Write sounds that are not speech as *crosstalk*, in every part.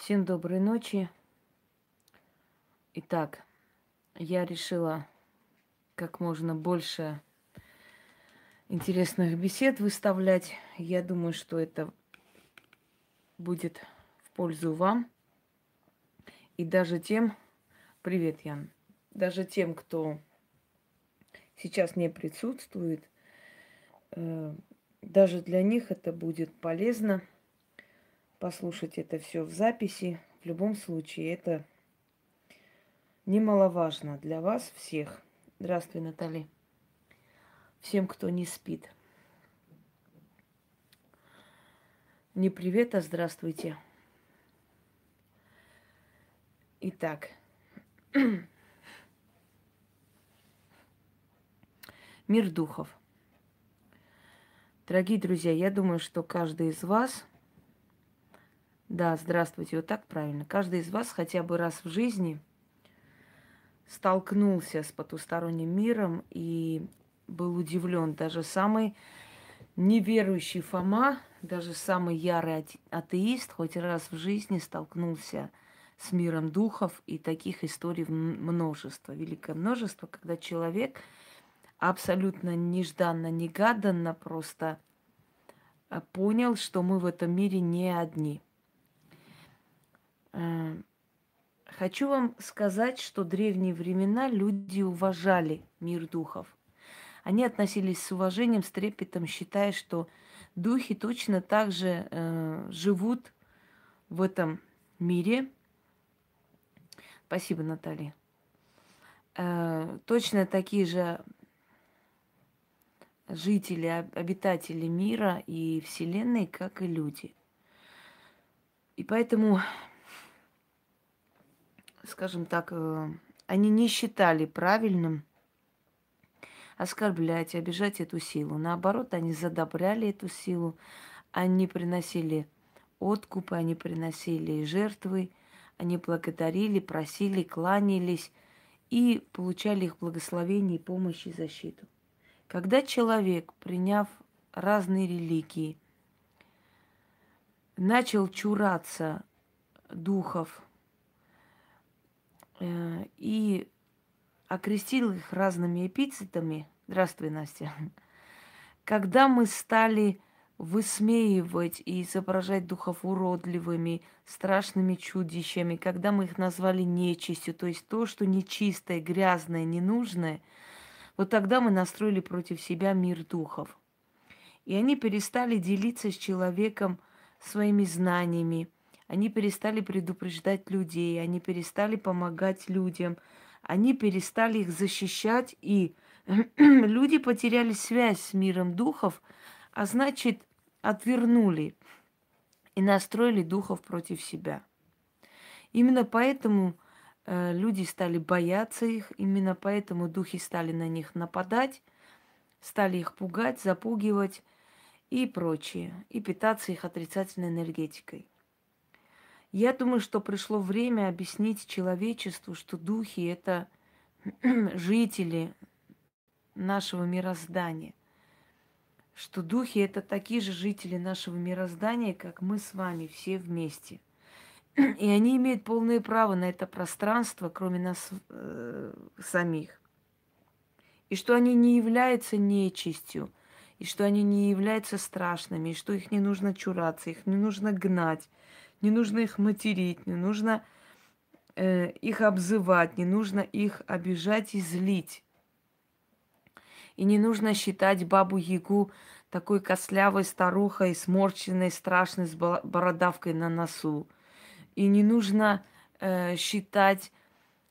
Всем доброй ночи. Итак, я решила как можно больше интересных бесед выставлять. Я думаю, что это будет в пользу вам и даже тем, привет, Ян, даже тем, кто сейчас не присутствует, э, даже для них это будет полезно послушать это все в записи. В любом случае, это немаловажно для вас всех. Здравствуй, Натали. Всем, кто не спит. Не привет, а здравствуйте. Итак, мир духов. Дорогие друзья, я думаю, что каждый из вас – да, здравствуйте, вот так правильно. Каждый из вас хотя бы раз в жизни столкнулся с потусторонним миром и был удивлен. Даже самый неверующий Фома, даже самый ярый атеист хоть раз в жизни столкнулся с миром духов, и таких историй множество, великое множество, когда человек абсолютно нежданно, негаданно просто а, понял, что мы в этом мире не одни – Э, хочу вам сказать, что древние времена люди уважали мир духов. Они относились с уважением, с трепетом, считая, что духи точно так же э, живут в этом мире. Спасибо, Наталья. Э, точно такие же жители, обитатели мира и Вселенной, как и люди. И поэтому скажем так, э, они не считали правильным оскорблять, обижать эту силу. Наоборот, они задобряли эту силу, они приносили откупы, они приносили жертвы, они благодарили, просили, кланялись и получали их благословение, помощь и защиту. Когда человек, приняв разные религии, начал чураться духов, и окрестил их разными эпитетами. Здравствуй, Настя. *laughs* Когда мы стали высмеивать и изображать духов уродливыми, страшными чудищами, когда мы их назвали нечистью, то есть то, что нечистое, грязное, ненужное, вот тогда мы настроили против себя мир духов. И они перестали делиться с человеком своими знаниями, они перестали предупреждать людей, они перестали помогать людям, они перестали их защищать, и *clears throat* люди потеряли связь с миром духов, а значит, отвернули и настроили духов против себя. Именно поэтому э, люди стали бояться их, именно поэтому духи стали на них нападать, стали их пугать, запугивать и прочее, и питаться их отрицательной энергетикой. Я думаю, что пришло время объяснить человечеству, что духи – это *clears throat* жители нашего мироздания. Что духи – это такие же жители нашего мироздания, как мы с вами все вместе. И они имеют полное право на это пространство, кроме нас э, самих. И что они не являются нечистью, и что они не являются страшными, и что их не нужно чураться, их не нужно гнать, не нужно их материть, не нужно э, их обзывать, не нужно их обижать и злить. И не нужно считать бабу Ягу такой кослявой старухой, сморченной, страшной, с бородавкой на носу. И не нужно э, считать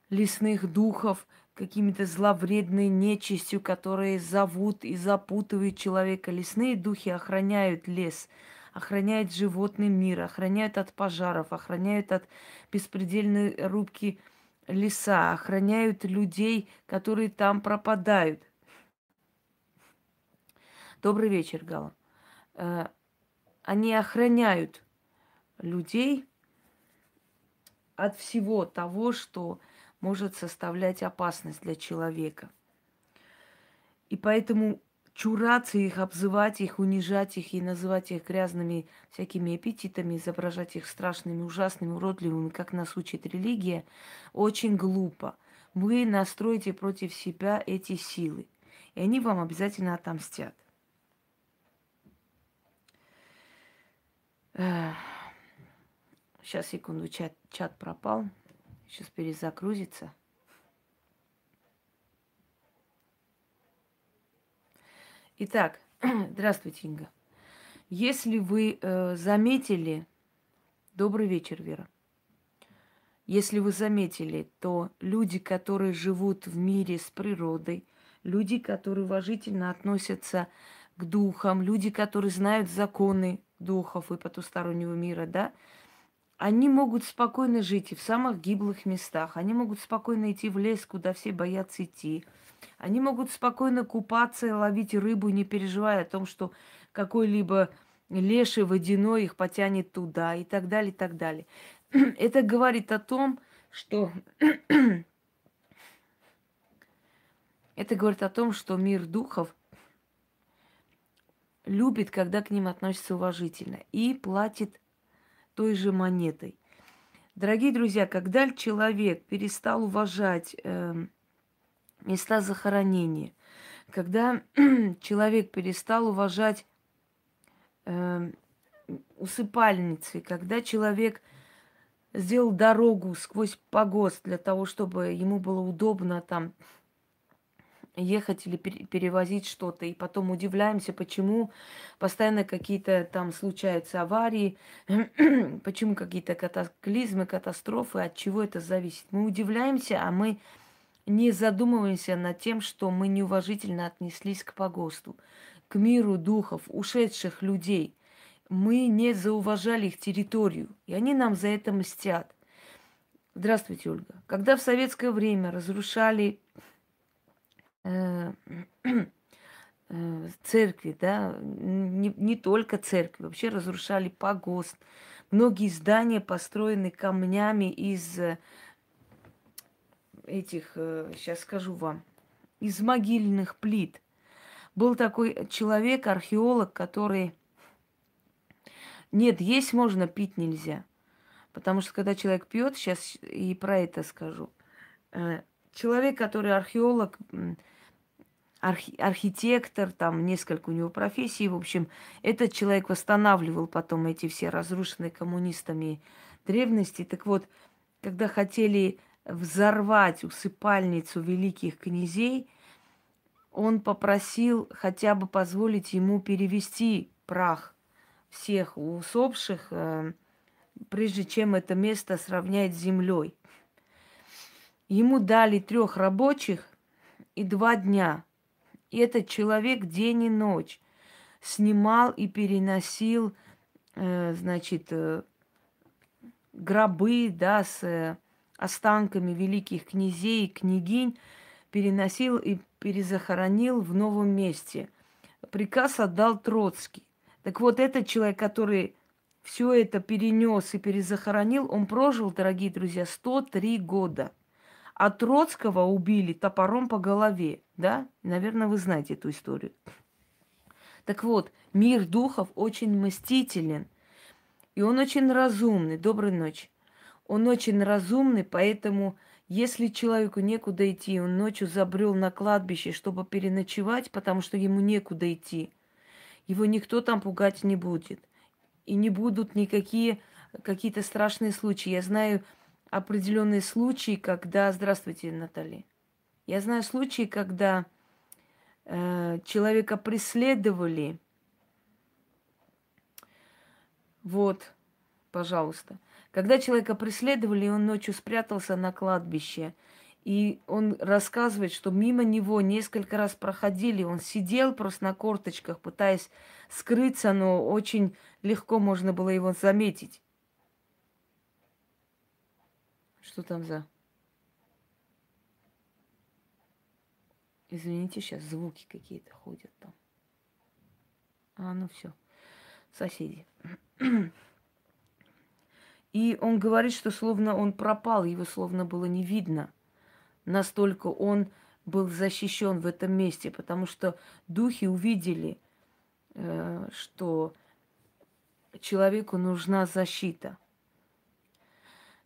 лесных духов какими-то зловредной нечистью, которые зовут и запутывают человека. Лесные духи охраняют лес – охраняет животный мир, охраняет от пожаров, охраняют от беспредельной рубки леса, охраняют людей, которые там пропадают. Добрый вечер, Гала. Э, они охраняют людей от всего того, что может составлять опасность для человека. И поэтому чураться их, обзывать их, унижать их и называть их грязными всякими эпитетами, изображать их страшными, ужасными, уродливыми, как нас учит религия, очень глупо. Вы настроите против себя эти силы, и они вам обязательно отомстят. Сейчас, секунду, чат, чат пропал. Сейчас перезагрузится. Итак, *clears throat* здравствуйте, Инга. Если вы э, заметили, добрый вечер, Вера. Если вы заметили, то люди, которые живут в мире с природой, люди, которые уважительно относятся к духам, люди, которые знают законы духов и потустороннего мира, да, они могут спокойно жить и в самых гиблых местах. Они могут спокойно идти в лес, куда все боятся идти. Они могут спокойно купаться и ловить рыбу, не переживая о том, что какой-либо леший водяной их потянет туда и так далее, и так далее. *clears throat* Это говорит о том, что *clears throat* это говорит о том, что мир духов любит, когда к ним относятся уважительно и платит той же монетой. Дорогие друзья, когда человек перестал уважать э, места захоронения, когда *clears throat* человек перестал уважать э, усыпальницы, когда человек сделал дорогу сквозь погост для того, чтобы ему было удобно там ехать или перевозить что-то. И потом удивляемся, почему постоянно какие-то там случаются аварии, *clears throat* почему какие-то катаклизмы, катастрофы, от чего это зависит. Мы удивляемся, а мы не задумываемся над тем, что мы неуважительно отнеслись к погосту, к миру духов, ушедших людей. Мы не зауважали их территорию, и они нам за это мстят. Здравствуйте, Ольга. Когда в советское время разрушали э, э, церкви, да, не, не только церкви, вообще разрушали погост. Многие здания построены камнями из этих, сейчас э, скажу вам, из могильных плит. Был такой человек, археолог, который... Нет, есть можно, пить нельзя. Потому что когда человек пьет, сейчас и про это скажу. Э, человек, который археолог, архи, архитектор, там несколько у него профессий, в общем, этот человек восстанавливал потом эти все разрушенные коммунистами древности. Так вот, когда хотели взорвать усыпальницу великих князей, он попросил хотя бы позволить ему перевести прах всех усопших, э, прежде чем это место сравнять с землей. Ему дали трех рабочих и два дня. И этот человек день и ночь снимал и переносил, э, значит, э, гробы, да, с останками великих князей и княгинь переносил и перезахоронил в новом месте. Приказ отдал Троцкий. Так вот, этот человек, который все это перенес и перезахоронил, он прожил, дорогие друзья, 103 года. А Троцкого убили топором по голове, да? Наверное, вы знаете эту историю. Так вот, мир духов очень мстителен. И он очень разумный. Доброй ночи. Он очень разумный, поэтому если человеку некуда идти, он ночью забрел на кладбище, чтобы переночевать, потому что ему некуда идти, его никто там пугать не будет. И не будут никакие какие-то страшные случаи. Я знаю определенные случаи, когда... Здравствуйте, Наталья. Я знаю случаи, когда э, человека преследовали. Вот, пожалуйста. Когда человека преследовали, он ночью спрятался на кладбище. И он рассказывает, что мимо него несколько раз проходили. Он сидел просто на корточках, пытаясь скрыться, но очень легко можно было его заметить. Что там за... Извините, сейчас звуки какие-то ходят там. А, ну все. Соседи. *clears throat* И он говорит, что словно он пропал, его словно было не видно. Настолько он был защищен в этом месте, потому что духи увидели, э, что человеку нужна защита.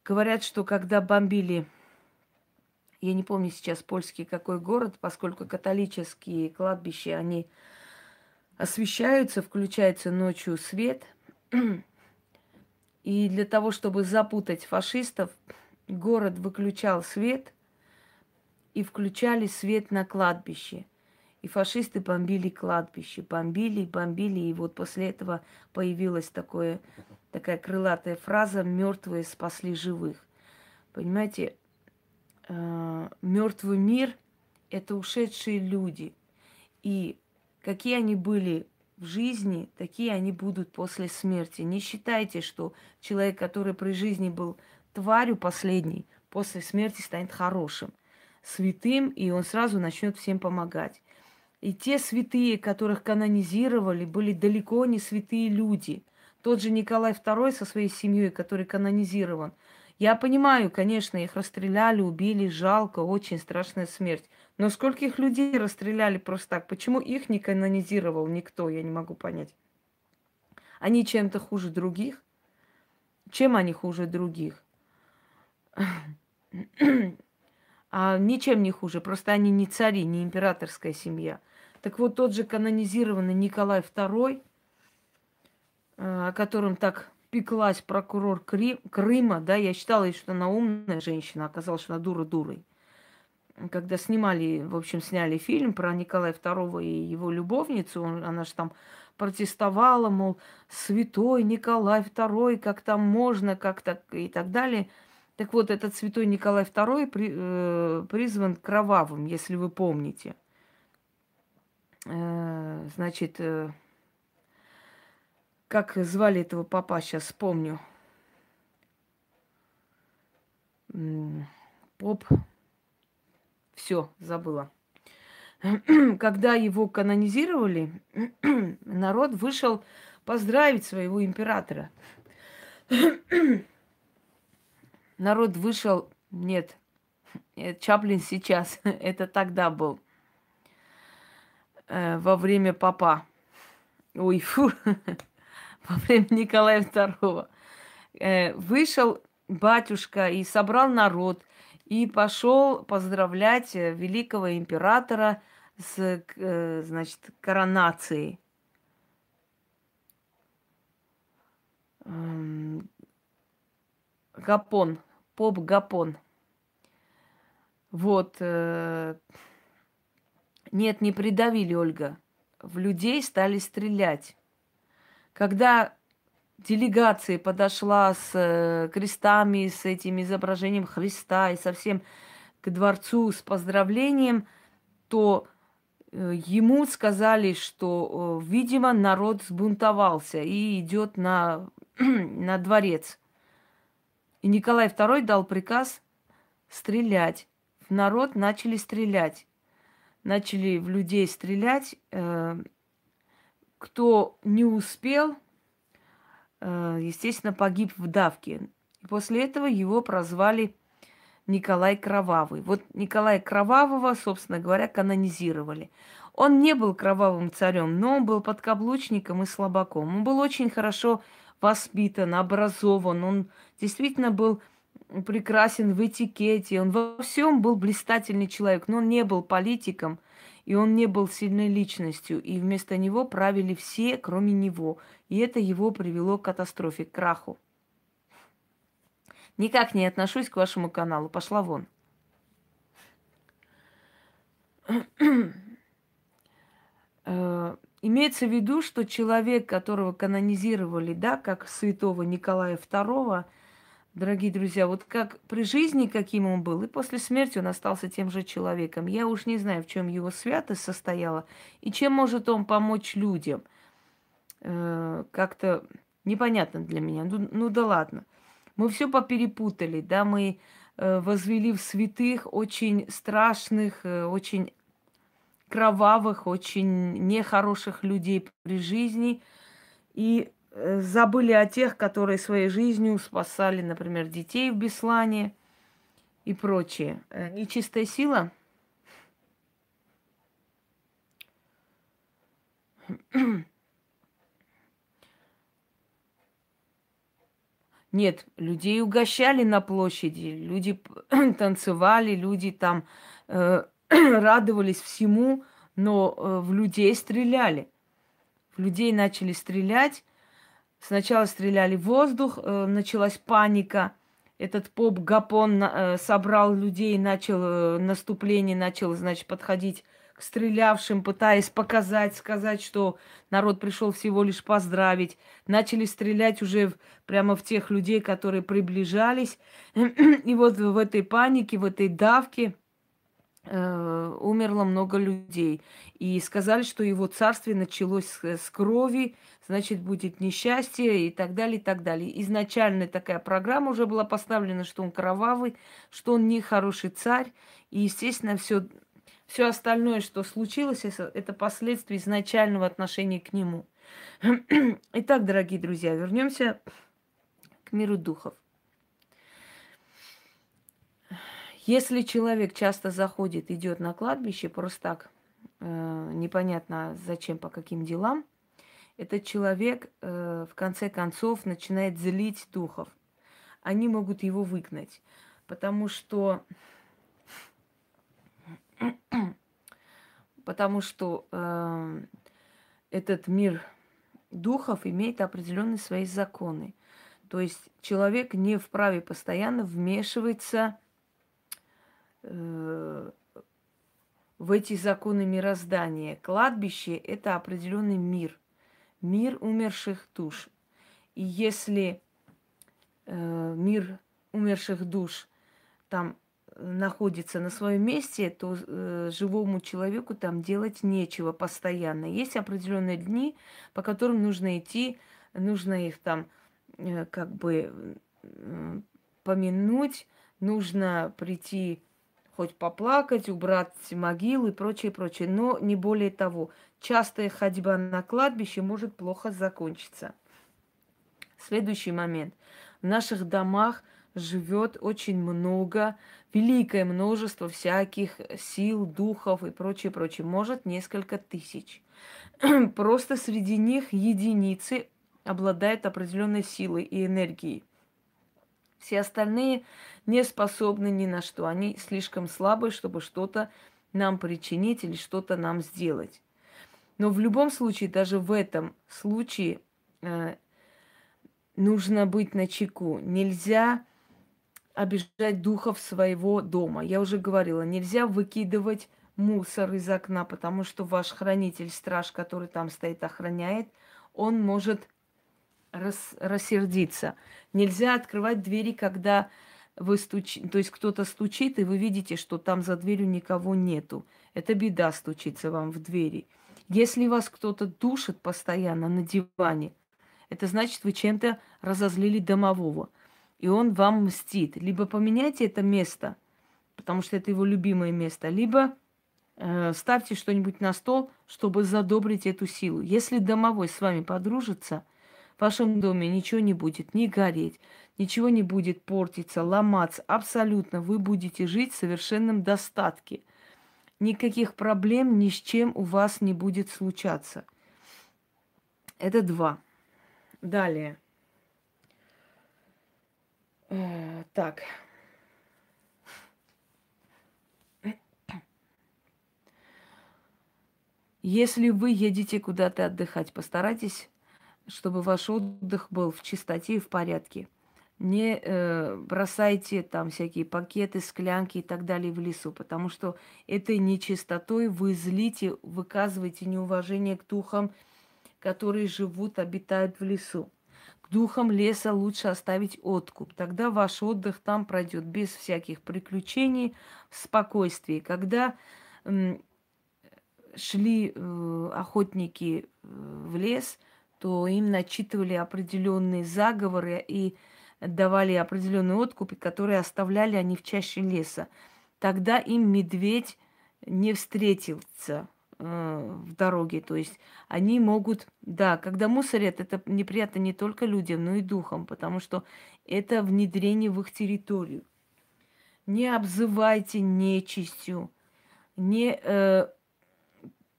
Говорят, что когда бомбили, я не помню сейчас польский какой город, поскольку католические кладбища, они освещаются, включается ночью свет. *clears throat* И для того, чтобы запутать фашистов, город выключал свет и включали свет на кладбище. И фашисты бомбили кладбище, бомбили, бомбили. И вот после этого появилась такое, такая крылатая фраза «мертвые спасли живых». Понимаете, э, мертвый мир – это ушедшие люди. И какие они были в жизни, такие они будут после смерти. Не считайте, что человек, который при жизни был тварью последней, после смерти станет хорошим, святым, и он сразу начнет всем помогать. И те святые, которых канонизировали, были далеко не святые люди. Тот же Николай II со своей семьей, который канонизирован. Я понимаю, конечно, их расстреляли, убили, жалко, очень страшная смерть. Но скольких людей расстреляли просто так? Почему их не канонизировал никто, я не могу понять. Они чем-то хуже других? Чем они хуже других? А ничем не хуже, просто они не цари, не императорская семья. Так вот, тот же канонизированный Николай II, э, о котором так пеклась прокурор Крыма, да, я считала, что она умная женщина, оказалось, что она дура дурой. Когда снимали, в общем, сняли фильм про Николая II и его любовницу, он, она же там протестовала, мол, святой Николай II, как там можно, как так и так далее – так вот, этот святой Николай II при, э, призван кровавым, если вы помните. Э, значит, э, как звали этого папа, сейчас вспомню. Поп. Все, забыла. *clears throat* Когда его канонизировали, *clears throat* народ вышел поздравить своего императора. *clears throat* Народ вышел, нет, Чаплин сейчас, *laughs* это тогда был, э, во время папа, ой, фу, *laughs* во время Николая II, э, вышел батюшка и собрал народ, и пошел поздравлять э, великого императора с, значит, коронацией. Гапон, поп Гапон. Вот. Э, нет, не придавили, Ольга. В людей стали стрелять. Когда делегация подошла с э, крестами, с этим изображением Христа и совсем к дворцу с поздравлением, то э, ему сказали, что, видимо, народ сбунтовался и идет на, *clears throat* на дворец. И Николай II дал приказ стрелять. В народ начали стрелять. Начали в людей стрелять. Э, кто не успел, э, естественно, погиб в давке. И после этого его прозвали Николай Кровавый. Вот Николая Кровавого, собственно говоря, канонизировали. Он не был кровавым царем, но он был подкаблучником и слабаком. Он был очень хорошо воспитан, образован, он действительно был прекрасен в этикете, он во всем был блистательный человек, но он не был политиком, и он не был сильной личностью, и вместо него правили все, кроме него. И это его привело к катастрофе, к краху. Никак не отношусь к вашему каналу. Пошла вон. *clears throat* Э, Имеется в виду, что человек, которого канонизировали, да, как святого Николая II, дорогие друзья, вот как при жизни, каким он был, и после смерти он остался тем же человеком. Я уж не знаю, в чем его святость состояла, и чем может он помочь людям. Э, как-то непонятно для меня. Ну, ну да ладно. Мы все поперепутали, да, мы э, возвели в святых очень страшных, э, очень кровавых, очень нехороших людей при жизни и Э, забыли о тех, которые своей жизнью спасали, например, детей в Беслане и прочее. Э, нечистая сила Нет, людей угощали на площади, люди *clears throat* танцевали, люди там э, *clears throat* радовались всему, но э, в людей стреляли. В людей начали стрелять, Сначала стреляли в воздух, э, началась паника. Этот поп Гапон э, собрал людей, начал э, наступление, начал, значит, подходить к стрелявшим, пытаясь показать, сказать, что народ пришел всего лишь поздравить. Начали стрелять уже прямо в тех людей, которые приближались. *clears throat* И вот в этой панике, в этой давке э, умерло много людей. И сказали, что его царствие началось с, с крови, значит, будет несчастье и так далее, и так далее. Изначально такая программа уже была поставлена, что он кровавый, что он нехороший царь. И, естественно, все все остальное, что случилось, это последствия изначального отношения к нему. *clears throat* Итак, дорогие друзья, вернемся к миру духов. Если человек часто заходит, идет на кладбище, просто так, э, непонятно зачем, по каким делам, этот человек э, в конце концов начинает злить духов. Они могут его выгнать, потому что потому что э, этот мир духов имеет определенные свои законы. То есть человек не вправе постоянно вмешиваться э, в эти законы мироздания. Кладбище – это определенный мир, мир умерших душ. И если э, мир умерших душ там находится на своем месте, то э, живому человеку там делать нечего постоянно. Есть определенные дни, по которым нужно идти, нужно их там э, как бы э, помянуть, нужно прийти хоть поплакать, убрать могилы и прочее, прочее. Но не более того. Частая ходьба на кладбище может плохо закончиться. Следующий момент. В наших домах живет очень много великое множество всяких сил, духов и прочее, прочее. Может, несколько тысяч. *clears throat* Просто среди них единицы обладают определенной силой и энергией. Все остальные не способны ни на что. Они слишком слабы, чтобы что-то нам причинить или что-то нам сделать. Но в любом случае, даже в этом случае э, нужно быть на чеку. Нельзя обижать духов своего дома. Я уже говорила, нельзя выкидывать мусор из окна, потому что ваш хранитель, страж, который там стоит, охраняет, он может рас, рассердиться. Нельзя открывать двери, когда вы стучите, то есть кто-то стучит, и вы видите, что там за дверью никого нету. Это беда стучится вам в двери. Если вас кто-то душит постоянно на диване, это значит, вы чем-то разозлили домового – и он вам мстит. Либо поменяйте это место, потому что это его любимое место, либо э, ставьте что-нибудь на стол, чтобы задобрить эту силу. Если домовой с вами подружится, вашем доме ничего не будет ни гореть, ничего не будет портиться, ломаться. Абсолютно вы будете жить в совершенном достатке. Никаких проблем ни с чем у вас не будет случаться. Это два. Далее. Э, так. Если вы едете куда-то отдыхать, постарайтесь, чтобы ваш отдых был в чистоте и в порядке. Не э, бросайте там всякие пакеты, склянки и так далее в лесу, потому что этой нечистотой вы злите, выказываете неуважение к духам, которые живут, обитают в лесу духом леса лучше оставить откуп. Тогда ваш отдых там пройдет без всяких приключений, в спокойствии. Когда м, шли э, охотники э, в лес, то им начитывали определенные заговоры и давали определенные откупы, которые оставляли они в чаще леса. Тогда им медведь не встретился Э, в дороге. То есть они могут, да, когда мусорят, это неприятно не только людям, но и духам, потому что это внедрение в их территорию. Не обзывайте нечистью, не, э,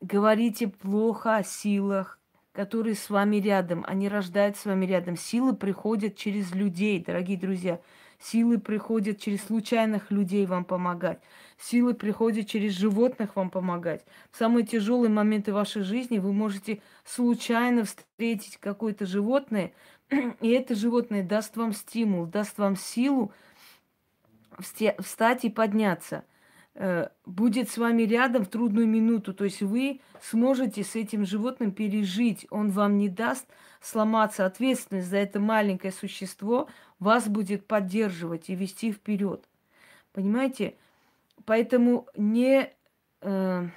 говорите плохо о силах, которые с вами рядом. Они рождают с вами рядом. Силы приходят через людей, дорогие друзья. Силы приходят через случайных людей вам помогать. Силы приходят через животных вам помогать. В самые тяжелые моменты вашей жизни вы можете случайно встретить какое-то животное, *clears throat* и это животное даст вам стимул, даст вам силу встать и подняться – будет с вами рядом в трудную минуту. То есть вы сможете с этим животным пережить. Он вам не даст сломаться. Ответственность за это маленькое существо вас будет поддерживать и вести вперед. Понимаете? Поэтому не... Э,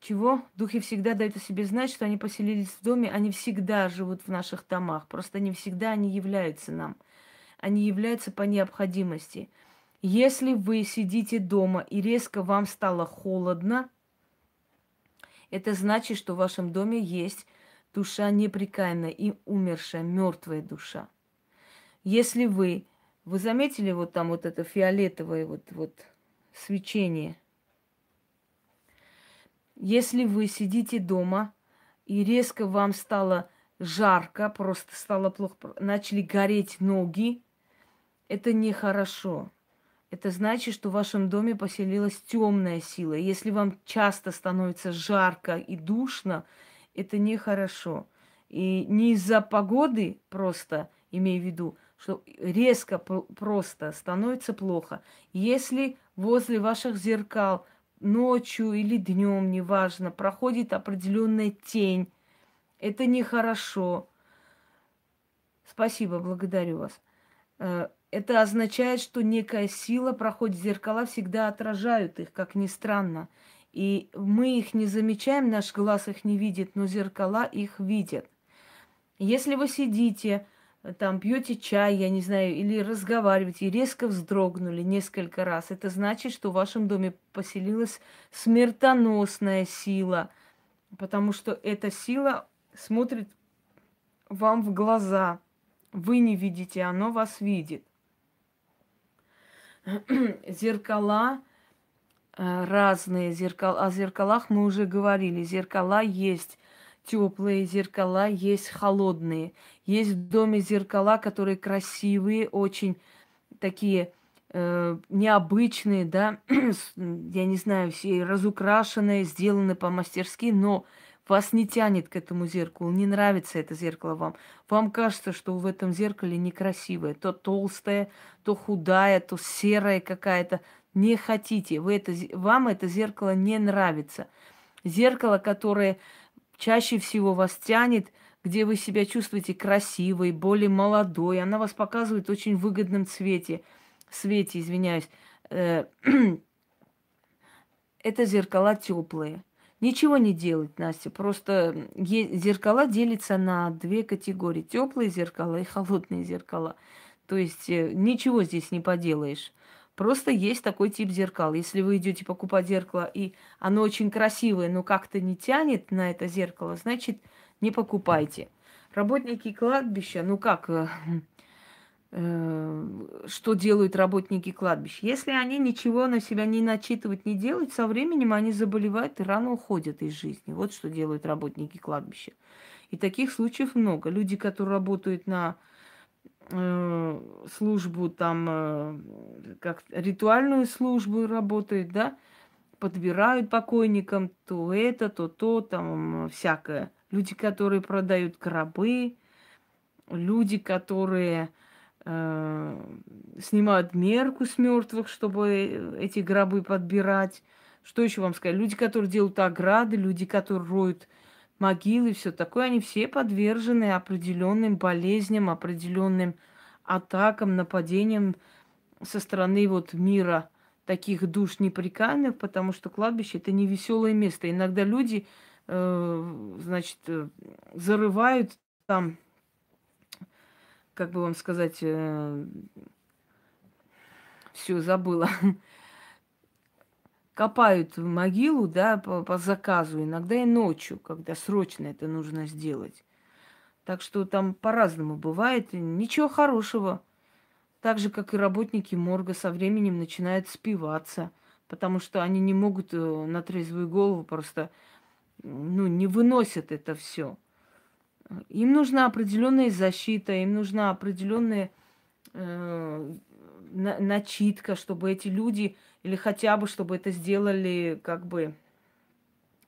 чего? Духи всегда дают о себе знать, что они поселились в доме, они всегда живут в наших домах. Просто не всегда они являются нам. Они являются по необходимости. Если вы сидите дома и резко вам стало холодно, это значит, что в вашем доме есть душа неприкаянная и умершая, мертвая душа. Если вы, вы заметили вот там вот это фиолетовое вот, вот свечение, если вы сидите дома и резко вам стало жарко, просто стало плохо, начали гореть ноги, это нехорошо это значит, что в вашем доме поселилась темная сила. Если вам часто становится жарко и душно, это нехорошо. И не из-за погоды просто, имею в виду, что резко просто становится плохо. Если возле ваших зеркал ночью или днем, неважно, проходит определенная тень, это нехорошо. Спасибо, благодарю вас. Это означает, что некая сила проходит зеркала, всегда отражают их, как ни странно. И мы их не замечаем, наш глаз их не видит, но зеркала их видят. Если вы сидите, там пьете чай, я не знаю, или разговариваете, и резко вздрогнули несколько раз, это значит, что в вашем доме поселилась смертоносная сила, потому что эта сила смотрит вам в глаза. Вы не видите, оно вас видит. *clears throat* зеркала э, разные зеркала. О зеркалах мы уже говорили. Зеркала есть теплые зеркала, есть холодные. Есть в доме зеркала, которые красивые, очень такие э, необычные, да, *clears throat* я не знаю, все разукрашенные, сделаны по-мастерски, но вас не тянет к этому зеркалу, не нравится это зеркало вам. Вам кажется, что в этом зеркале некрасивое. То толстое, то худая, то серая какая-то. Не хотите. Вы это, вам это зеркало не нравится. Зеркало, которое чаще всего вас тянет, где вы себя чувствуете красивой, более молодой. Она вас показывает в очень выгодном цвете. Свете, извиняюсь. Э, *clears throat* это зеркала теплые. Ничего не делать, Настя. Просто зеркала делятся на две категории. Теплые зеркала и холодные зеркала. То есть э, ничего здесь не поделаешь. Просто есть такой тип зеркал. Если вы идете покупать зеркало, и оно очень красивое, но как-то не тянет на это зеркало, значит, не покупайте. Работники кладбища, ну как, э, что делают работники кладбищ. Если они ничего на себя не начитывают, не делают, со временем они заболевают и рано уходят из жизни. Вот что делают работники кладбища. И таких случаев много. Люди, которые работают на э, службу, там, э, как ритуальную службу работают, да, подбирают покойникам то это, то то, там, всякое. Люди, которые продают гробы, люди, которые э, снимают мерку с мертвых, чтобы эти гробы подбирать. Что еще вам сказать? Люди, которые делают ограды, люди, которые роют могилы, все такое, они все подвержены определенным болезням, определенным атакам, нападениям со стороны вот мира таких душ неприкаянных, потому что кладбище это не веселое место. Иногда люди, э, значит, э, зарывают там как бы вам сказать, э, все забыла. *laughs* Копают могилу, да, по, по заказу, иногда и ночью, когда срочно это нужно сделать. Так что там по-разному бывает, ничего хорошего. Так же, как и работники морга со временем начинают спиваться, потому что они не могут э, на трезвую голову просто, ну, не выносят это все. Им нужна определенная защита, им нужна определенная э, начитка, чтобы эти люди, или хотя бы, чтобы это сделали, как бы,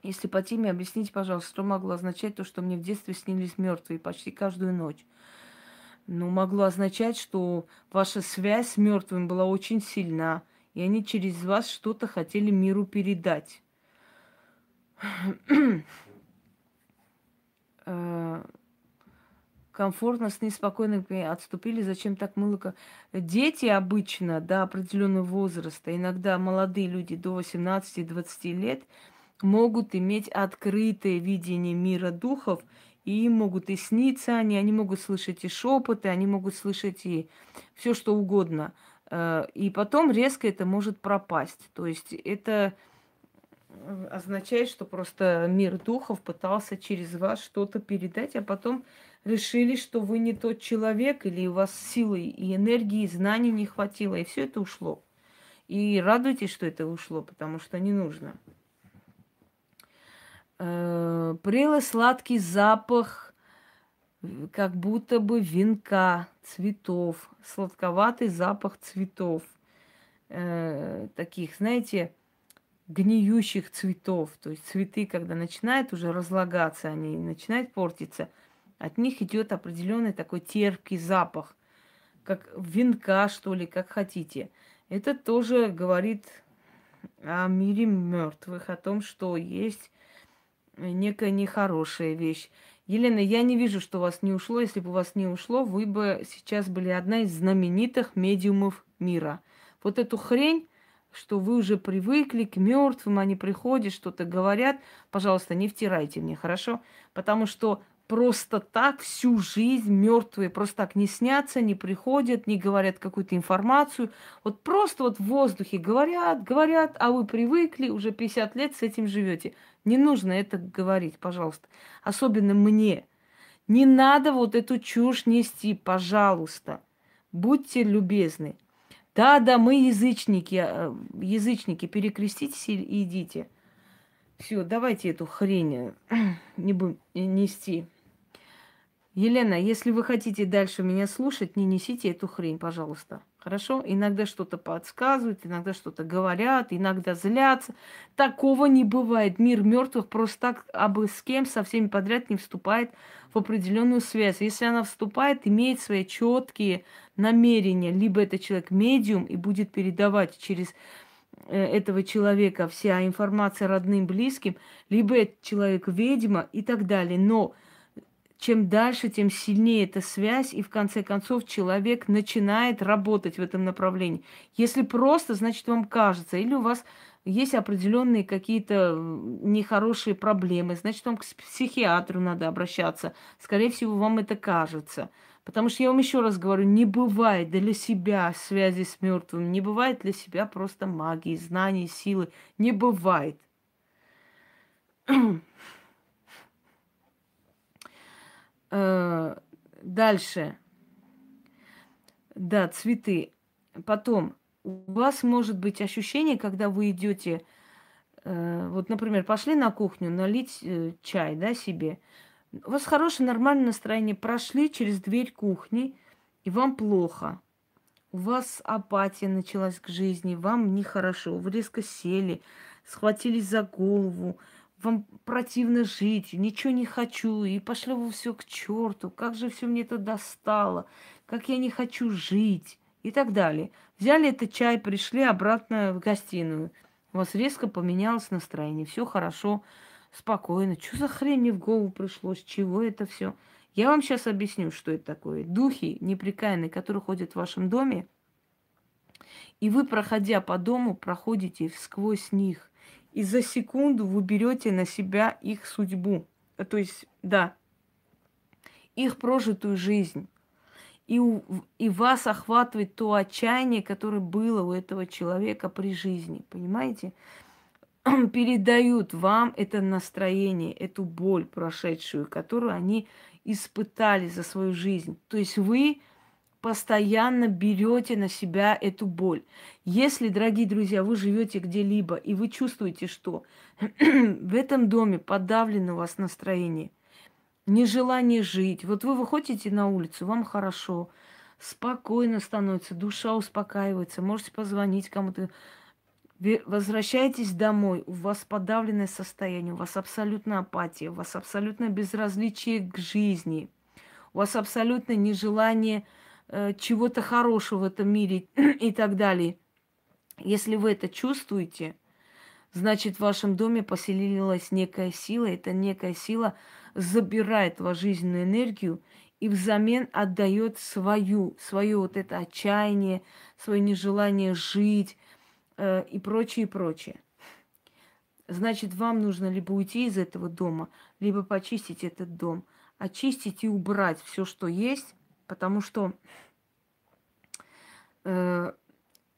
если по теме, объясните, пожалуйста, что могло означать то, что мне в детстве снились мертвые почти каждую ночь. Ну, могло означать, что ваша связь с мертвым была очень сильна, и они через вас что-то хотели миру передать. Э, комфортно, сны спокойно отступили, зачем так мыло? Дети обычно до определенного возраста, иногда молодые люди до 18-20 лет, могут иметь открытое видение мира духов, и им могут и сниться они, они могут слышать и шепоты, они могут слышать и все что угодно. Э, и потом резко это может пропасть. То есть это означает, что просто мир духов пытался через вас что-то передать, а потом решили, что вы не тот человек, или у вас силы и энергии, и знаний не хватило, и все это ушло. И радуйтесь, что это ушло, потому что не нужно. Э, прелый сладкий запах, как будто бы венка, цветов, сладковатый запах цветов. Э, таких, знаете, гниющих цветов. То есть цветы, когда начинают уже разлагаться, они начинают портиться, от них идет определенный такой терпкий запах, как венка, что ли, как хотите. Это тоже говорит о мире мертвых, о том, что есть некая нехорошая вещь. Елена, я не вижу, что у вас не ушло. Если бы у вас не ушло, вы бы сейчас были одна из знаменитых медиумов мира. Вот эту хрень что вы уже привыкли к мертвым, они приходят, что-то говорят, пожалуйста, не втирайте мне, хорошо? Потому что просто так всю жизнь мертвые просто так не снятся, не приходят, не говорят какую-то информацию. Вот просто вот в воздухе говорят, говорят, а вы привыкли, уже 50 лет с этим живете. Не нужно это говорить, пожалуйста. Особенно мне. Не надо вот эту чушь нести, пожалуйста. Будьте любезны. Да, да, мы язычники, э, язычники, перекреститесь и идите. Все, давайте эту хрень э, *clears throat* не будем нести. Елена, если вы хотите дальше меня слушать, не несите эту хрень, пожалуйста. Хорошо? Иногда что-то подсказывают, иногда что-то говорят, иногда злятся. Такого не бывает. Мир мертвых просто так абы с кем, со всеми подряд не вступает в определенную связь. Если она вступает, имеет свои четкие намерения. Либо это человек медиум и будет передавать через э, этого человека вся информация родным, близким, либо это человек ведьма и так далее. Но чем дальше, тем сильнее эта связь, и в конце концов человек начинает работать в этом направлении. Если просто, значит, вам кажется, или у вас есть определенные какие-то нехорошие проблемы, значит, вам к психиатру надо обращаться. Скорее всего, вам это кажется. Потому что я вам еще раз говорю, не бывает для себя связи с мертвым, не бывает для себя просто магии, знаний, силы. Не бывает. *clears throat* Э, дальше. Да, цветы. Потом, у вас может быть ощущение, когда вы идете, э, вот, например, пошли на кухню налить э, чай, да, себе. У вас хорошее, нормальное настроение. Прошли через дверь кухни, и вам плохо. У вас апатия началась к жизни, вам нехорошо, вы резко сели, схватились за голову, вам противно жить, ничего не хочу, и пошло вы все к черту, как же все мне это достало, как я не хочу жить и так далее. Взяли этот чай, пришли обратно в гостиную. У вас резко поменялось настроение, все хорошо, спокойно. Что за хрень мне в голову пришло, с чего это все? Я вам сейчас объясню, что это такое. Духи неприкаянные, которые ходят в вашем доме, и вы, проходя по дому, проходите сквозь них и за секунду вы берете на себя их судьбу. То есть, да, их прожитую жизнь. И, у, и вас охватывает то отчаяние, которое было у этого человека при жизни. Понимаете? *clears throat* Передают вам это настроение, эту боль прошедшую, которую они испытали за свою жизнь. То есть вы постоянно берете на себя эту боль. Если, дорогие друзья, вы живете где-либо, и вы чувствуете, что *clears throat* в этом доме подавлено у вас настроение, нежелание жить, вот вы выходите на улицу, вам хорошо, спокойно становится, душа успокаивается, можете позвонить кому-то, возвращаетесь домой, у вас подавленное состояние, у вас абсолютно апатия, у вас абсолютно безразличие к жизни, у вас абсолютно нежелание э, чего-то хорошего в этом мире и так далее. Если вы это чувствуете, значит, в вашем доме поселилась некая сила. Эта некая сила забирает вашу жизненную энергию и взамен отдает свою, свое вот это отчаяние, свое нежелание жить э, и прочее, и прочее. Значит, вам нужно либо уйти из этого дома, либо почистить этот дом. Очистить и убрать все, что есть, потому что э,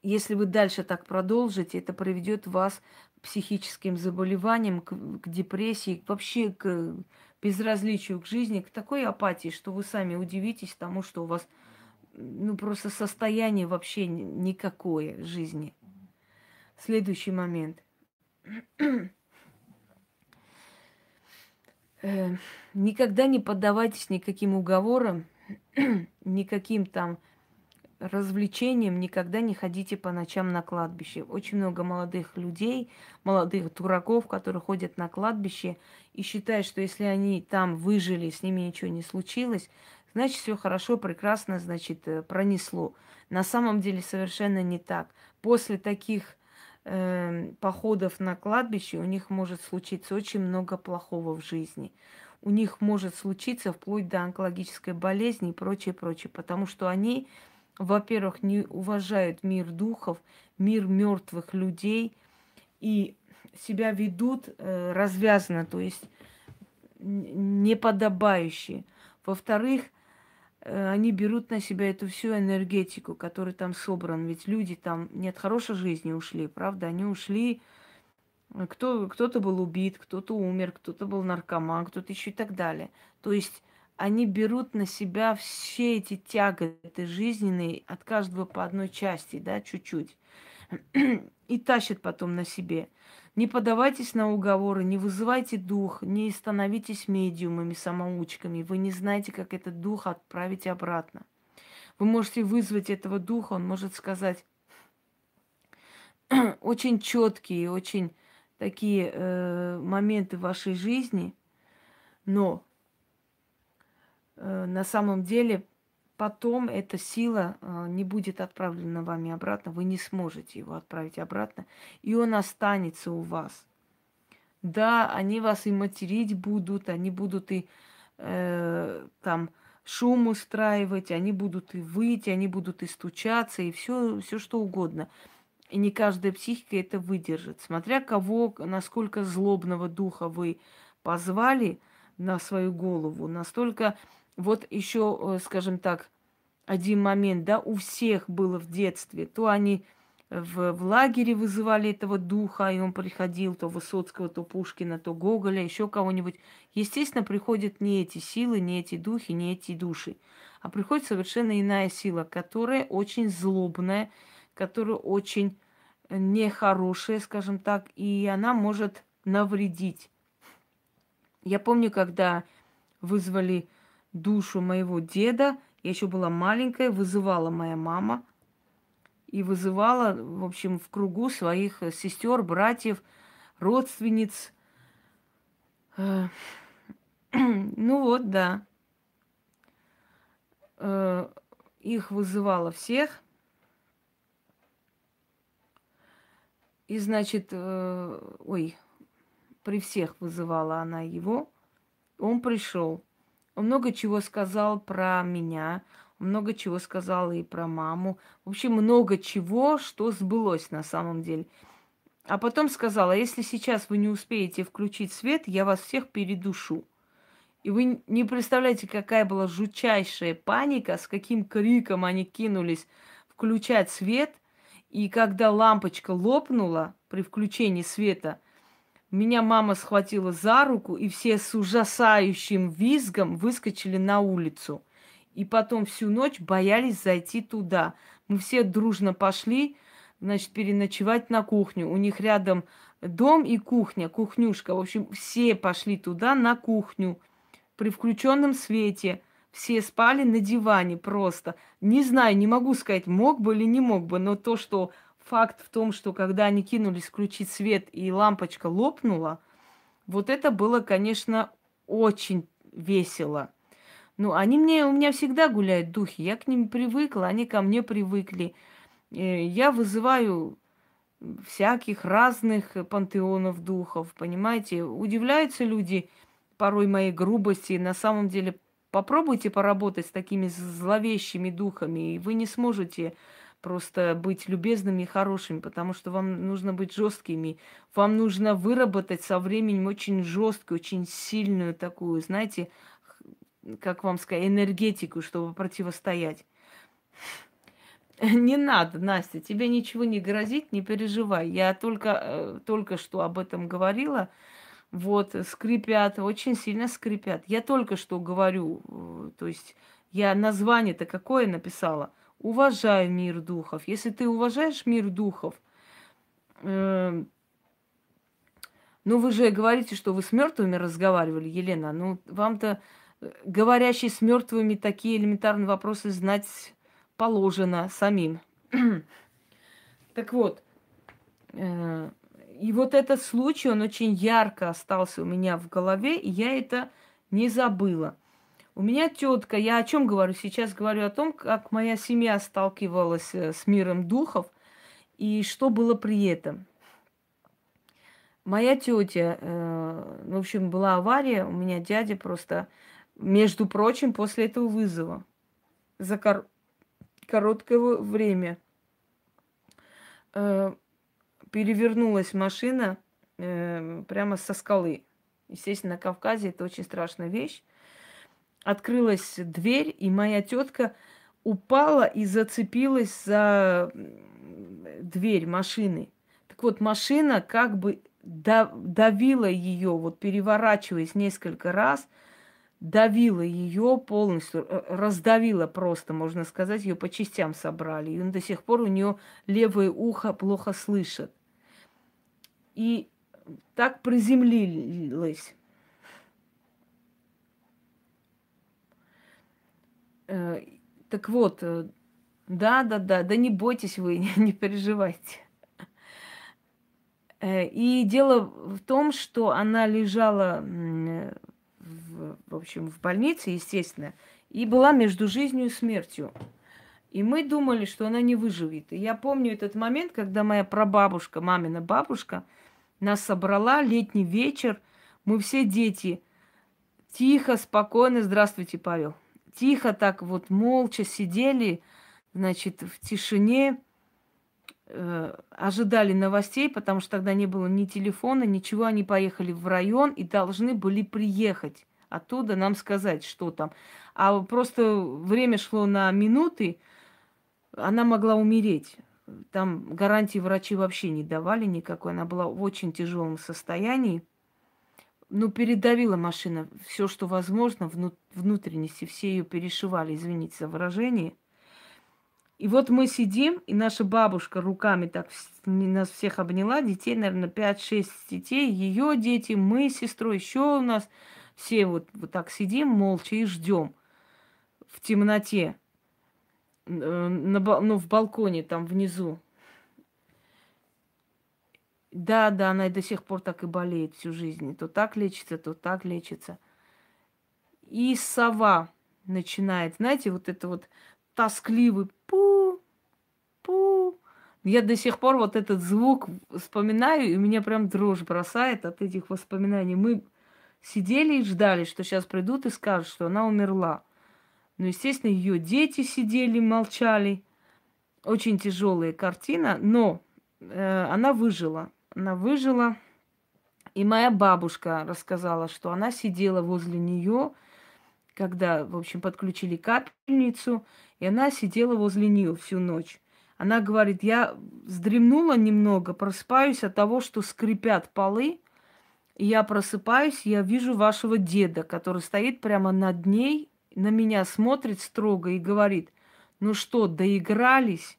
если вы дальше так продолжите, это приведет вас психическим заболеваниям, к, к депрессии, вообще к безразличию к жизни, к такой апатии, что вы сами удивитесь тому, что у вас ну, просто состояние вообще никакое жизни. Следующий момент. *clears throat* Э, никогда не поддавайтесь никаким уговорам, *clears throat* никаким там развлечением никогда не ходите по ночам на кладбище. Очень много молодых людей, молодых дураков, которые ходят на кладбище и считают, что если они там выжили, с ними ничего не случилось, значит, все хорошо, прекрасно, значит, э, пронесло. На самом деле совершенно не так. После таких э, походов на кладбище у них может случиться очень много плохого в жизни. У них может случиться вплоть до онкологической болезни и прочее, прочее, потому что они во-первых, не уважают мир духов, мир мертвых людей и себя ведут э, развязанно, то есть неподобающе. Во-вторых, э, они берут на себя эту всю энергетику, которая там собрана. Ведь люди там не от хорошей жизни ушли, правда? Они ушли, кто, кто-то был убит, кто-то умер, кто-то был наркоман, кто-то еще и так далее. То есть они берут на себя все эти тяготы жизненные от каждого по одной части, да, чуть-чуть. *clears throat* И тащат потом на себе. Не подавайтесь на уговоры, не вызывайте дух, не становитесь медиумами, самоучками. Вы не знаете, как этот дух отправить обратно. Вы можете вызвать этого духа, он может сказать *clears throat* очень четкие, очень такие э, моменты вашей жизни, но на самом деле потом эта сила э, не будет отправлена вами обратно, вы не сможете его отправить обратно, и он останется у вас. Да, они вас и материть будут, они будут и э, там шум устраивать, они будут и выйти, они будут и стучаться, и все, все что угодно. И не каждая психика это выдержит. Смотря кого, насколько злобного духа вы позвали на свою голову, настолько вот еще, э, скажем так, один момент, да, у всех было в детстве. То они в, в лагере вызывали этого духа, и он приходил, то Высоцкого, то Пушкина, то Гоголя, еще кого-нибудь. Естественно, приходят не эти силы, не эти духи, не эти души, а приходит совершенно иная сила, которая очень злобная, которая очень нехорошая, скажем так, и она может навредить. Я помню, когда вызвали душу моего деда. Я еще была маленькая, вызывала моя мама. И вызывала, в общем, в кругу своих сестер, братьев, родственниц. Э, *clears throat* ну вот, да. Э, их вызывала всех. И, значит, э, ой, при всех вызывала она его. Он пришел. Он много чего сказал про меня, много чего сказал и про маму. В общем, много чего, что сбылось на самом деле. А потом сказала, если сейчас вы не успеете включить свет, я вас всех передушу. И вы не представляете, какая была жутчайшая паника, с каким криком они кинулись включать свет. И когда лампочка лопнула при включении света – меня мама схватила за руку, и все с ужасающим визгом выскочили на улицу. И потом всю ночь боялись зайти туда. Мы все дружно пошли, значит, переночевать на кухню. У них рядом дом и кухня, кухнюшка. В общем, все пошли туда на кухню при включенном свете. Все спали на диване просто. Не знаю, не могу сказать, мог бы или не мог бы, но то, что факт в том, что когда они кинулись включить свет и лампочка лопнула, вот это было, конечно, очень весело. Ну, они мне, у меня всегда гуляют духи, я к ним привыкла, они ко мне привыкли. Э, я вызываю всяких разных пантеонов духов, понимаете? Удивляются люди порой моей грубости. На самом деле попробуйте поработать с такими зловещими духами, и вы не сможете просто быть любезными и хорошими, потому что вам нужно быть жесткими. Вам нужно выработать со временем очень жесткую, очень сильную такую, знаете, как вам сказать, энергетику, чтобы противостоять. Не надо, Настя, тебе ничего не грозит, не переживай. Я только, э, только что об этом говорила. Вот, скрипят, очень сильно скрипят. Я только что говорю, э, то есть я название-то какое написала? Уважаю мир духов. Если ты уважаешь мир духов, э, ну вы же говорите, что вы с мертвыми разговаривали, Елена. Ну, вам-то, э, говорящий с мертвыми, такие элементарные вопросы знать положено самим. *clears throat* так вот, э, и вот этот случай, он очень ярко остался у меня в голове, и я это не забыла. У меня тетка, я о чем говорю? Сейчас говорю о том, как моя семья сталкивалась э, с миром духов и что было при этом. Моя тетя, э, в общем, была авария, у меня дядя просто, между прочим, после этого вызова за кор- короткое время э, перевернулась машина прямо со скалы. Естественно, на Кавказе это очень страшная вещь. Открылась дверь, и моя тетка упала и зацепилась за дверь машины. Так вот, машина как бы давила ее, вот переворачиваясь несколько раз – давила ее полностью, раздавила просто, можно сказать, ее по частям собрали. И до сих пор у нее левое ухо плохо слышит. И так приземлилась. Так вот, э, да, да, да, да не бойтесь вы, *laughs* не переживайте. Э, и дело в том, что она лежала в, в общем, в больнице, естественно, и была между жизнью и смертью. И мы думали, что она не выживет. И я помню этот момент, когда моя прабабушка, мамина бабушка, нас собрала, летний вечер, мы все дети тихо, спокойно, здравствуйте, Павел, тихо так вот молча сидели, значит, в тишине, э, ожидали новостей, потому что тогда не было ни телефона, ничего, они поехали в район и должны были приехать оттуда нам сказать, что там. А просто время шло на минуты, она могла умереть. Там гарантии врачи вообще не давали никакой. Она была в очень тяжелом состоянии. Ну, передавила машина все, что возможно, вну- внутренности. Все ее перешивали, извините за выражение. И вот мы сидим, и наша бабушка руками так нас всех обняла, детей, наверное, 5-6 детей, ее дети, мы с сестрой, еще у нас все вот, вот так сидим молча и ждем в темноте, э, на, ну, в балконе там внизу. Да, да, она и до сих пор так и болеет всю жизнь. То так лечится, то так лечится. И сова начинает, знаете, вот это вот тоскливый пу, пу. Я до сих пор вот этот звук вспоминаю, и меня прям дрожь бросает от этих воспоминаний. Мы сидели и ждали, что сейчас придут и скажут, что она умерла. Ну, естественно, ее дети сидели, молчали. Очень тяжелая картина, но э, она выжила. Она выжила. И моя бабушка рассказала, что она сидела возле нее, когда, в общем, подключили капельницу, и она сидела возле нее всю ночь. Она говорит, я вздремнула немного, просыпаюсь от того, что скрипят полы, и я просыпаюсь, я вижу вашего деда, который стоит прямо над ней на меня смотрит строго и говорит, ну что, доигрались?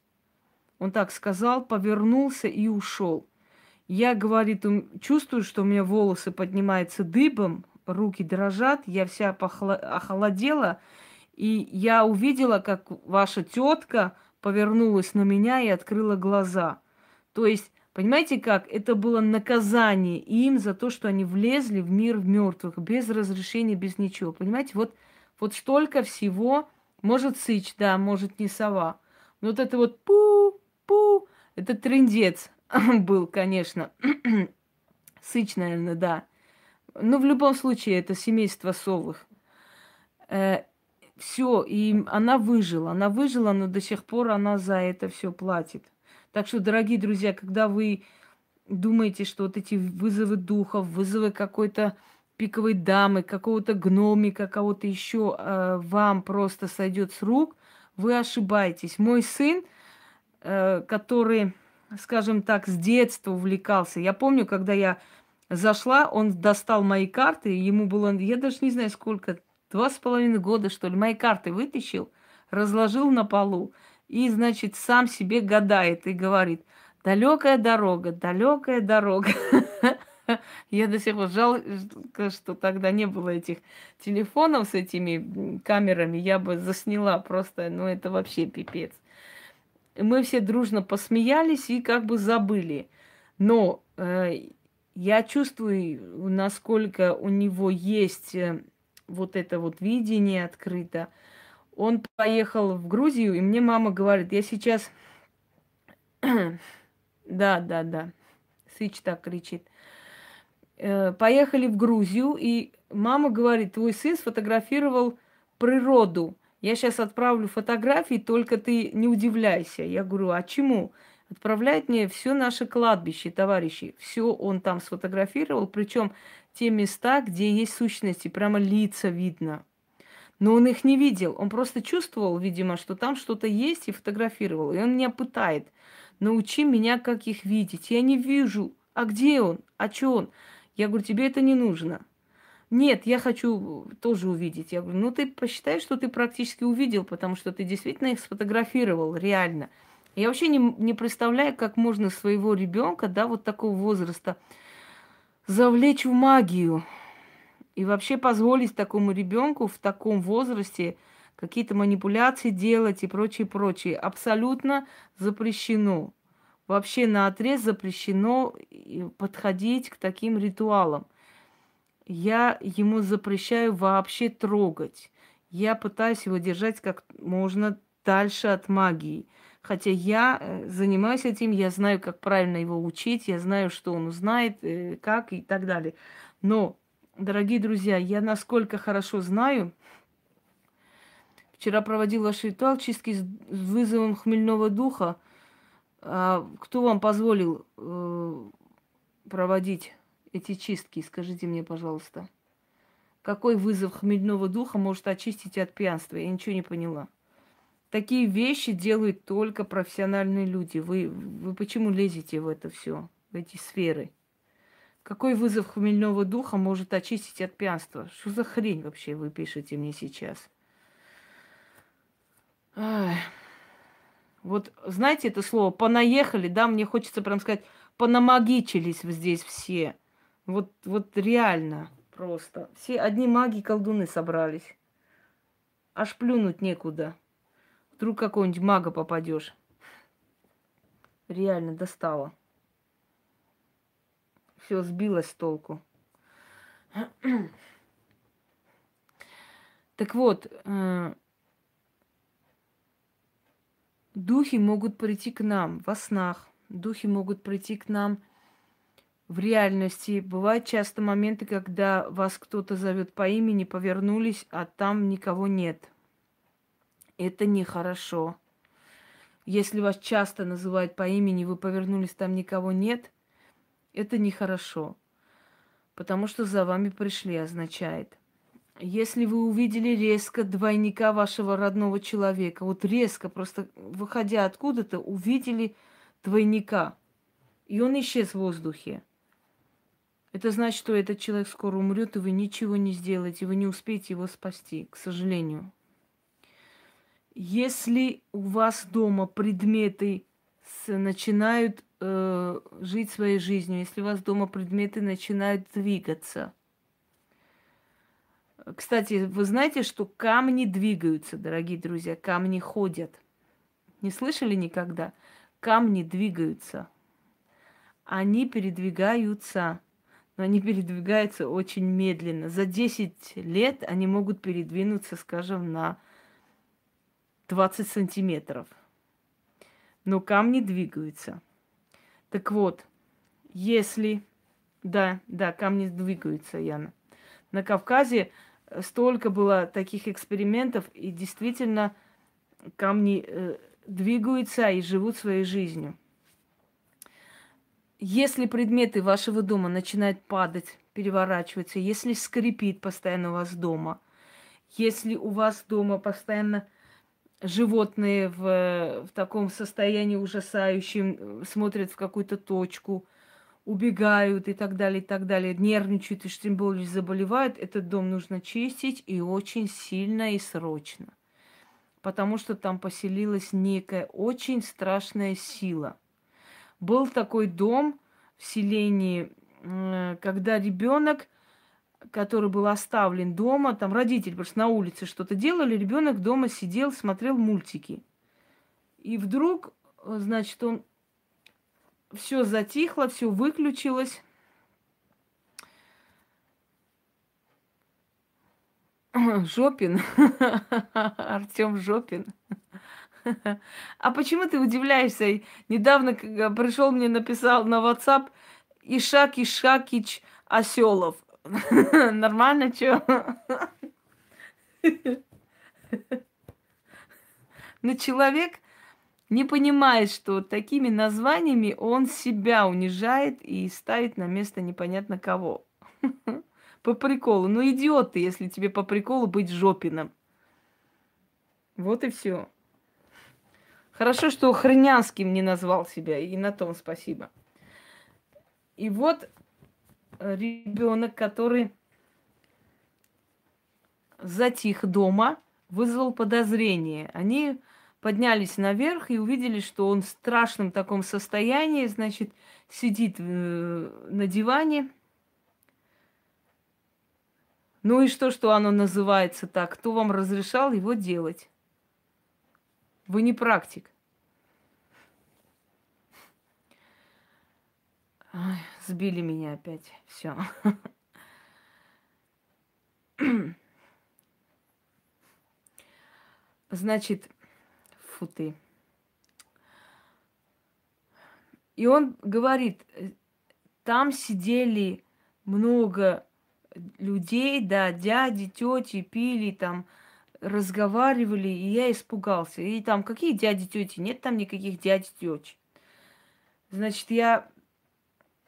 Он так сказал, повернулся и ушел. Я, говорит, чувствую, что у меня волосы поднимаются дыбом, руки дрожат, я вся охолодела, и я увидела, как ваша тетка повернулась на меня и открыла глаза. То есть, понимаете как, это было наказание им за то, что они влезли в мир мертвых без разрешения, без ничего. Понимаете, вот, вот столько всего, может сыч, да, может не сова. Но вот это вот пу-пу, это трендец *laughs* был, конечно. *clears throat* сыч, наверное, да. Но в любом случае это семейство совых. Э, все, и она выжила. Она выжила, но до сих пор она за это все платит. Так что, дорогие друзья, когда вы думаете, что вот эти вызовы духов, вызовы какой-то пиковой дамы, какого-то гномика, кого-то еще э, вам просто сойдет с рук, вы ошибаетесь. Мой сын, э, который, скажем так, с детства увлекался, я помню, когда я зашла, он достал мои карты, ему было, я даже не знаю сколько, два с половиной года, что ли, мои карты вытащил, разложил на полу и, значит, сам себе гадает и говорит, далекая дорога, далекая дорога. *laughs* Я до сих пор жалко, что тогда не было этих телефонов с этими камерами. Я бы засняла просто, ну это вообще пипец. Мы все дружно посмеялись и как бы забыли. Но э, я чувствую, насколько у него есть э, вот это вот видение открыто. Он поехал в Грузию, и мне мама говорит, я сейчас... *clears throat* да, да, да. Сыч так кричит. Э, поехали в Грузию, и мама говорит, твой сын сфотографировал природу. Я сейчас отправлю фотографии, только ты не удивляйся. Я говорю, а чему? Отправляет мне все наше кладбище, товарищи. Все он там сфотографировал, причем те места, где есть сущности, прямо лица видно. Но он их не видел, он просто чувствовал, видимо, что там что-то есть и фотографировал. И он меня пытает. Научи меня, как их видеть. Я не вижу. А где он? А что он? Я говорю, тебе это не нужно. Нет, я хочу тоже увидеть. Я говорю, ну ты посчитай, что ты практически увидел, потому что ты действительно их сфотографировал, реально. Я вообще не, не представляю, как можно своего ребенка, да, вот такого возраста, завлечь в магию и вообще позволить такому ребенку в таком возрасте какие-то манипуляции делать и прочее, прочее. Абсолютно запрещено. Вообще на отрез запрещено подходить к таким ритуалам. Я ему запрещаю вообще трогать. Я пытаюсь его держать как можно дальше от магии. Хотя я э, занимаюсь этим, я знаю, как правильно его учить, я знаю, что он узнает, э, как и так далее. Но, дорогие друзья, я насколько хорошо знаю, вчера проводил ваш ритуал чистки с вызовом хмельного духа. А кто вам позволил э, проводить эти чистки? Скажите мне, пожалуйста. Какой вызов хмельного духа может очистить от пьянства? Я ничего не поняла. Такие вещи делают только профессиональные люди. Вы, вы почему лезете в это все, в эти сферы? Какой вызов хмельного духа может очистить от пьянства? Что за хрень вообще вы пишете мне сейчас? Ай. Вот знаете это слово «понаехали», да, мне хочется прям сказать, понамагичились здесь все. Вот, вот реально просто. Все одни маги колдуны собрались. Аж плюнуть некуда. Вдруг какого-нибудь мага попадешь. Реально достало. Все сбилось с толку. *clears throat* Так вот, э, духи могут прийти к нам во снах, духи могут прийти к нам в реальности. Бывают часто моменты, когда вас кто-то зовет по имени, повернулись, а там никого нет. Это нехорошо. Если вас часто называют по имени, вы повернулись, там никого нет, это нехорошо. Потому что за вами пришли, означает. Если вы увидели резко двойника вашего родного человека, вот резко, просто выходя откуда-то, увидели двойника, и он исчез в воздухе. Это значит, что этот человек скоро умрет, и вы ничего не сделаете, вы не успеете его спасти, к сожалению. Если у вас дома предметы начинают э, жить своей жизнью, если у вас дома предметы начинают двигаться. Кстати, вы знаете, что камни двигаются, дорогие друзья, камни ходят. Не слышали никогда? Камни двигаются. Они передвигаются, но они передвигаются очень медленно. За 10 лет они могут передвинуться, скажем, на 20 сантиметров. Но камни двигаются. Так вот, если... Да, да, камни двигаются, Яна. На Кавказе столько было таких экспериментов, и действительно камни э, двигаются и живут своей жизнью. Если предметы вашего дома начинают падать, переворачиваться, если скрипит постоянно у вас дома, если у вас дома постоянно животные в, в таком состоянии ужасающем, смотрят в какую-то точку, убегают и так далее, и так далее, нервничают и тем более заболевают, этот дом нужно чистить и очень сильно и срочно. Потому что там поселилась некая очень страшная сила. Был такой дом в селении, когда ребенок который был оставлен дома, там родители просто на улице что-то делали, ребенок дома сидел, смотрел мультики. И вдруг, значит, он все затихло, все выключилось. *clears throat* Жопин. *laughs* Артем Жопин. *laughs* А почему ты удивляешься? Недавно пришел мне, написал на WhatsApp Ишак Ишакич Оселов. *laughs* Нормально, что? *laughs* Но человек не понимает, что такими названиями он себя унижает и ставит на место непонятно кого. По приколу. Ну, идиот ты, если тебе по приколу быть жопином. Вот и все. Хорошо, что Хренянским не назвал себя, и на том спасибо. И вот ребенок, который затих дома, вызвал подозрение. Они поднялись наверх и увидели, что он в страшном таком состоянии, значит, сидит э, на диване. Ну и что, что оно называется так? Кто вам разрешал его делать? Вы не практик. Ой, сбили меня опять. Все. Значит, фу ты. И он говорит, там сидели много людей, да, дяди, тети, пили там, разговаривали, и я испугался. И там какие дяди, тети? Нет там никаких дядь, тети. Значит, я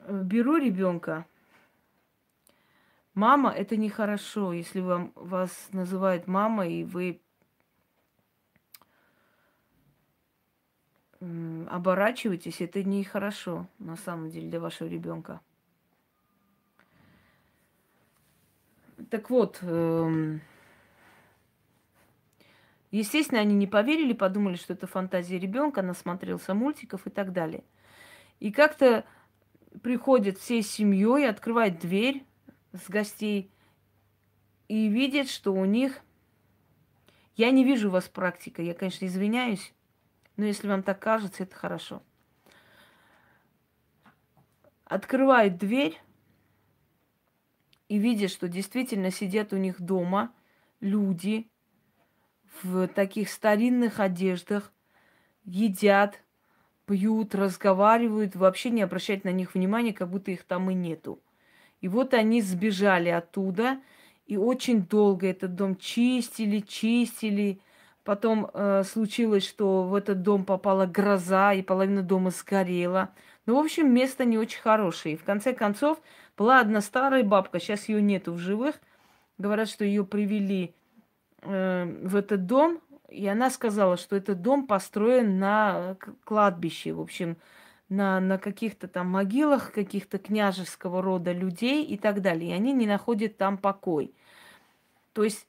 беру ребенка. Мама это нехорошо, если вам, вас называют мама, и вы оборачиваетесь, это нехорошо на самом деле для вашего ребенка. Так вот, эм, естественно, они не поверили, подумали, что это фантазия ребенка, насмотрелся мультиков и так далее. И как-то приходит всей семьей, открывает дверь с гостей и видит, что у них... Я не вижу у вас практика, я, конечно, извиняюсь, но если вам так кажется, это хорошо. Открывает дверь и видит, что действительно сидят у них дома люди в таких старинных одеждах, едят, пьют, разговаривают, вообще не обращать на них внимания, как будто их там и нету. И вот они сбежали оттуда, и очень долго этот дом чистили, чистили. Потом э, случилось, что в этот дом попала гроза, и половина дома сгорела. Ну, в общем, место не очень хорошее. И в конце концов, была одна старая бабка, сейчас ее нету в живых. Говорят, что ее привели в этот дом, и она сказала, что этот дом построен на кладбище. В общем, на, на каких-то там могилах каких-то княжеского рода людей и так далее. И они не находят там покой. То есть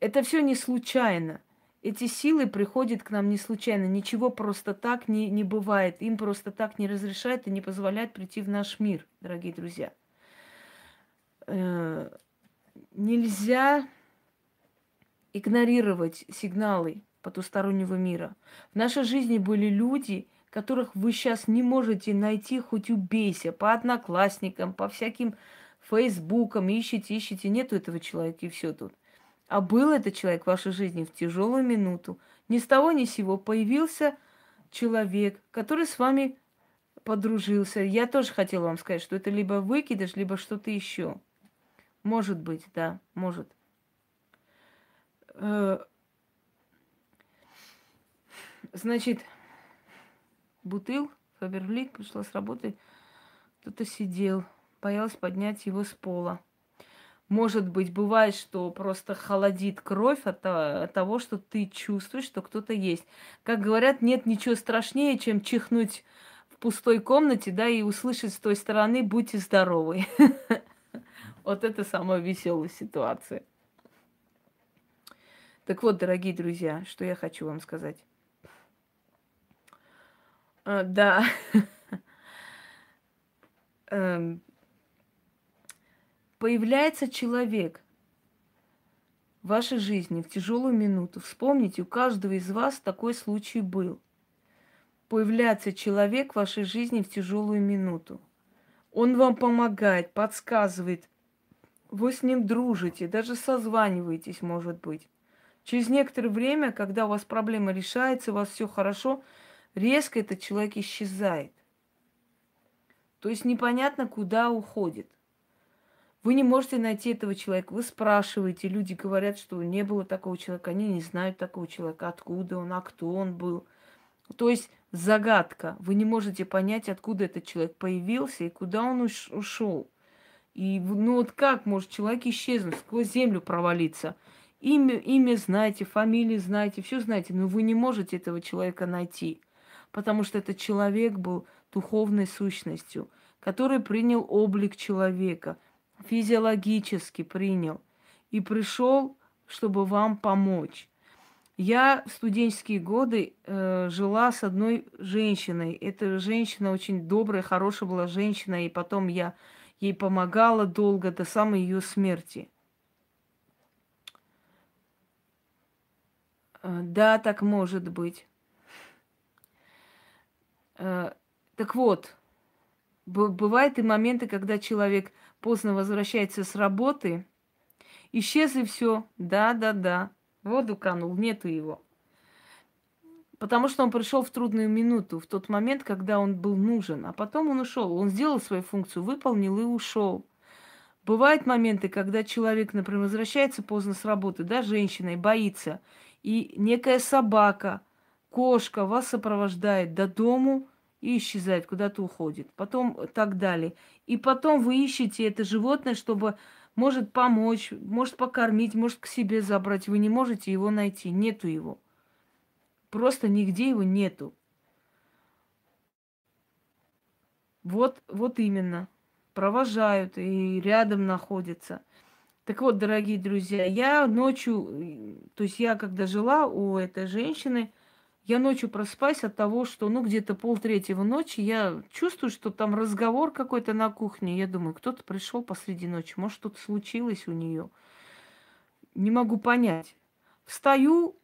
это все не случайно. Эти силы приходят к нам не случайно. Ничего просто так не, не бывает. Им просто так не разрешает и не позволяет прийти в наш мир, дорогие друзья. Э, нельзя игнорировать сигналы потустороннего мира. В нашей жизни были люди, которых вы сейчас не можете найти, хоть убейся, по одноклассникам, по всяким фейсбукам, ищите, ищите, нету этого человека, и все тут. А был этот человек в вашей жизни в тяжелую минуту. Ни с того ни с сего появился человек, который с вами подружился. Я тоже хотела вам сказать, что это либо выкидыш, либо что-то еще. Может быть, да, может. Э, значит, Бутыл, Фаберлик пришла с работы, кто-то сидел, боялась поднять его с пола. Может быть, бывает, что просто холодит кровь от, того, что ты чувствуешь, что кто-то есть. Как говорят, нет ничего страшнее, чем чихнуть в пустой комнате, да, и услышать с той стороны «будьте здоровы». *laughs* Вот это самая веселая ситуация. Так вот, дорогие друзья, что я хочу вам сказать. А, да. *laughs* Эм, появляется человек в вашей жизни в тяжелую минуту. Вспомните, у каждого из вас такой случай был. Появляется человек в вашей жизни в тяжелую минуту. Он вам помогает, подсказывает. Вы с ним дружите, даже созваниваетесь, может быть. Через некоторое время, когда у вас проблема решается, у вас все хорошо, резко этот человек исчезает. То есть непонятно, куда уходит. Вы не можете найти этого человека. Вы спрашиваете, люди говорят, что не было такого человека, они не знают такого человека, откуда он, а кто он был. То есть загадка. Вы не можете понять, откуда этот человек появился и куда он ушел. И ну вот как может человек исчезнуть, сквозь землю провалиться? Имя, имя знаете, фамилию знаете, все знаете, но вы не можете этого человека найти, потому что этот человек был духовной сущностью, который принял облик человека – физиологически принял и пришел, чтобы вам помочь. Я в студенческие годы э, жила с одной женщиной. Эта женщина очень добрая, хорошая была женщина, и потом я ей помогала долго до самой ее смерти. Да, так может быть. Э, так вот, бывают и моменты, когда человек поздно возвращается с работы, исчез и все. Да, да, да. воду канул, нету его. Потому что он пришел в трудную минуту, в тот момент, когда он был нужен. А потом он ушел. Он сделал свою функцию, выполнил и ушел. Бывают моменты, когда человек, например, возвращается поздно с работы, да, женщина, и боится. И некая собака, кошка вас сопровождает до дому, и исчезает, куда-то уходит. Потом так далее. И потом вы ищете это животное, чтобы может помочь, может покормить, может к себе забрать. Вы не можете его найти, нету его. Просто нигде его нету. Вот, вот именно. Провожают и рядом находятся. Так вот, дорогие друзья, я ночью, то есть я когда жила у этой женщины, я ночью просыпаюсь от того, что, ну, где-то полтретьего ночи я чувствую, что там разговор какой-то на кухне. Я думаю, кто-то пришел посреди ночи, может, что-то случилось у нее. Не могу понять. Встаю,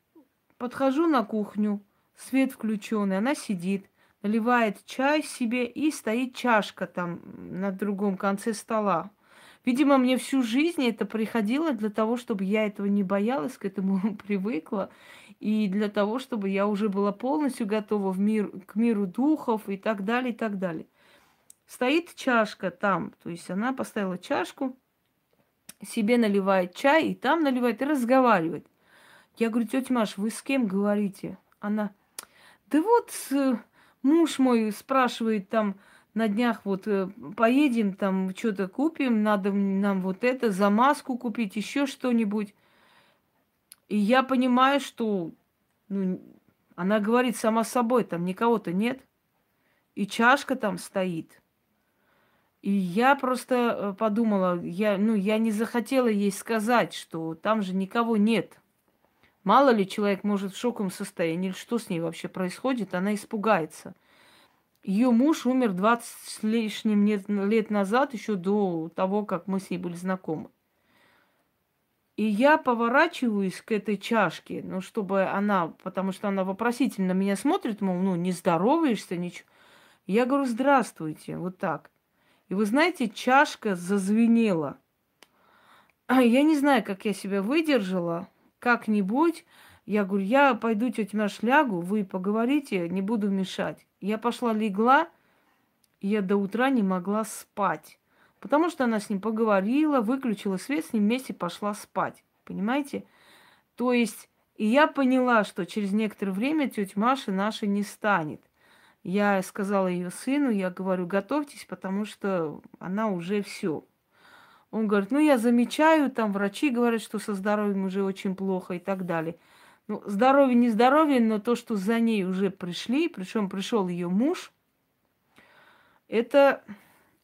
подхожу на кухню, свет включенный, она сидит, наливает чай себе и стоит чашка там на другом конце стола. Видимо, мне всю жизнь это приходило для того, чтобы я этого не боялась, к этому *laughs* привыкла, и для того, чтобы я уже была полностью готова в мир, к миру духов и так далее, и так далее. Стоит чашка там, то есть она поставила чашку, себе наливает чай, и там наливает, и разговаривает. Я говорю, тетя Маш, вы с кем говорите? Она, да вот муж мой спрашивает там, на днях вот э, поедем, там что-то купим, надо нам вот это, замазку купить, еще что-нибудь. И я понимаю, что ну, она говорит сама собой, там никого-то нет. и чашка там стоит. И я просто э, подумала, я, ну, я не захотела ей сказать, что там же никого нет. Мало ли человек может в шоковом состоянии, что с ней вообще происходит, она испугается. Ее муж умер 20 с лишним лет назад, еще до того, как мы с ней были знакомы. И я поворачиваюсь к этой чашке, ну, чтобы она, потому что она вопросительно меня смотрит, мол, ну, не здороваешься, ничего. Я говорю, здравствуйте, вот так. И вы знаете, чашка зазвенела. А я не знаю, как я себя выдержала. Как-нибудь. Я говорю, я пойду, тетя Маш, лягу, вы поговорите, не буду мешать. Я пошла легла, и я до утра не могла спать. Потому что она с ним поговорила, выключила свет, с ним вместе пошла спать. Понимаете? То есть, и я поняла, что через некоторое время тетя Маша наша не станет. Я сказала ее сыну, я говорю, готовьтесь, потому что она уже все. Он говорит, ну я замечаю, там врачи говорят, что со здоровьем уже очень плохо и так далее. Ну, здоровье не здоровье, но то, что за ней уже пришли, причем пришел ее муж, это,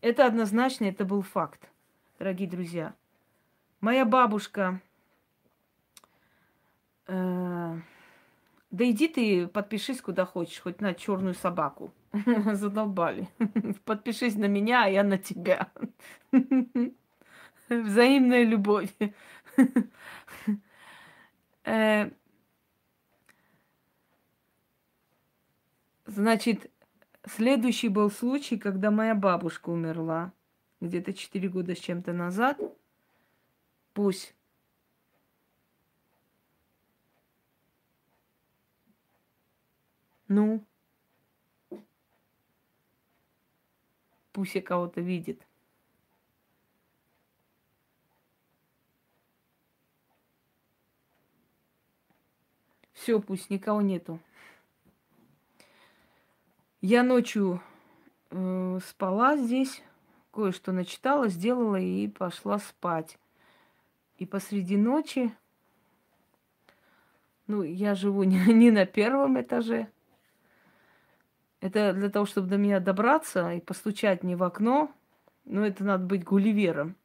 это однозначно, это был факт, дорогие друзья. Моя бабушка, э, да иди ты подпишись куда хочешь, хоть на черную собаку. *laughs* Задолбали. *laughs* Подпишись на меня, а я на тебя. *laughs* Взаимная любовь. Значит, следующий был случай, когда моя бабушка умерла. Где-то 4 года с чем-то назад. Пусть Ну? Пусть я кого-то видит. Все, пусть никого нету. Я ночью э, спала здесь, кое-что начитала, сделала и пошла спать. И посреди ночи, ну, я живу *laughs* не, не на первом этаже, это для того, чтобы до меня добраться и постучать мне в окно, ну, это надо быть гулливером.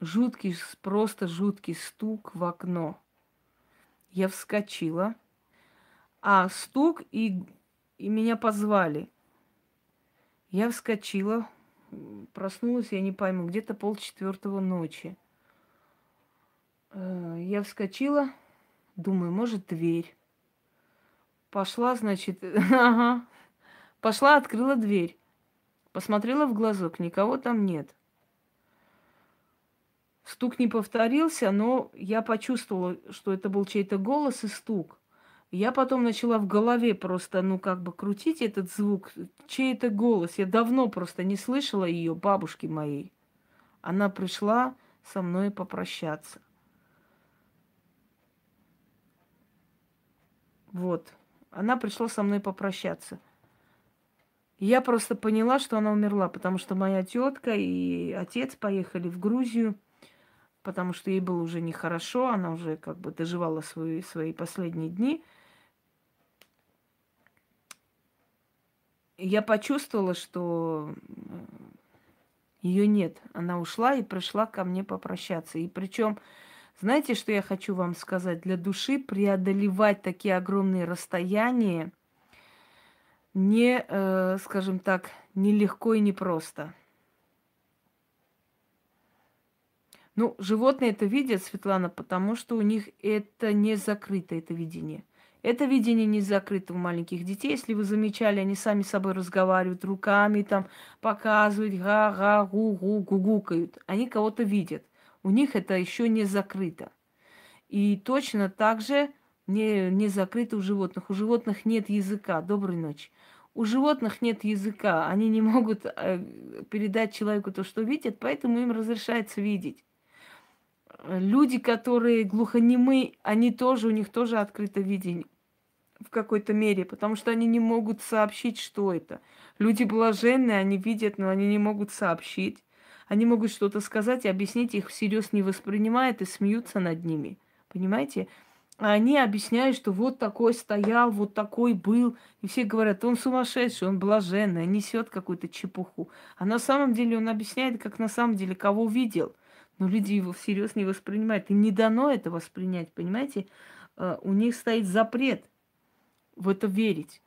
Жуткий, просто жуткий стук в окно. Я вскочила, а стук и, и меня позвали. Я вскочила, проснулась, я не пойму, где-то полчетвертого ночи. Э, я вскочила, думаю, может, дверь. Пошла, значит, *laughs* ага. Пошла, открыла дверь. Посмотрела в глазок, никого там нет. Стук не повторился, но я почувствовала, что это был чей-то голос и стук. Я потом начала в голове просто, ну, как бы крутить этот звук, чей это голос. Я давно просто не слышала ее, бабушки моей. Она пришла со мной попрощаться. Вот. Она пришла со мной попрощаться. Я просто поняла, что она умерла, потому что моя тетка и отец поехали в Грузию, потому что ей было уже нехорошо, она уже как бы доживала свои, свои последние дни. Я почувствовала, что ее нет. Она ушла и пришла ко мне попрощаться. И причем знаете, что я хочу вам сказать? Для души преодолевать такие огромные расстояния не, э, скажем так, нелегко и непросто. Ну, животные это видят, Светлана, потому что у них это не закрыто, это видение. Это видение не закрыто у маленьких детей. Если вы замечали, они сами с собой разговаривают, руками там показывают, га-га-гу-гу, гугукают. Они кого-то видят у них это еще не закрыто. И точно так же не, не закрыто у животных. У животных нет языка. Доброй ночи. У животных нет языка. Они не могут э, передать человеку то, что видят, поэтому им разрешается видеть. Люди, которые глухонемы, они тоже, у них тоже открыто видение в какой-то мере, потому что они не могут сообщить, что это. Люди блаженные, они видят, но они не могут сообщить. Они могут что-то сказать и объяснить, их всерьез не воспринимают и смеются над ними. Понимаете? А они объясняют, что вот такой стоял, вот такой был. И все говорят, он сумасшедший, он блаженный, несет какую-то чепуху. А на самом деле он объясняет, как на самом деле кого видел. Но люди его всерьез не воспринимают. И не дано это воспринять, понимаете? А, у них стоит запрет в это верить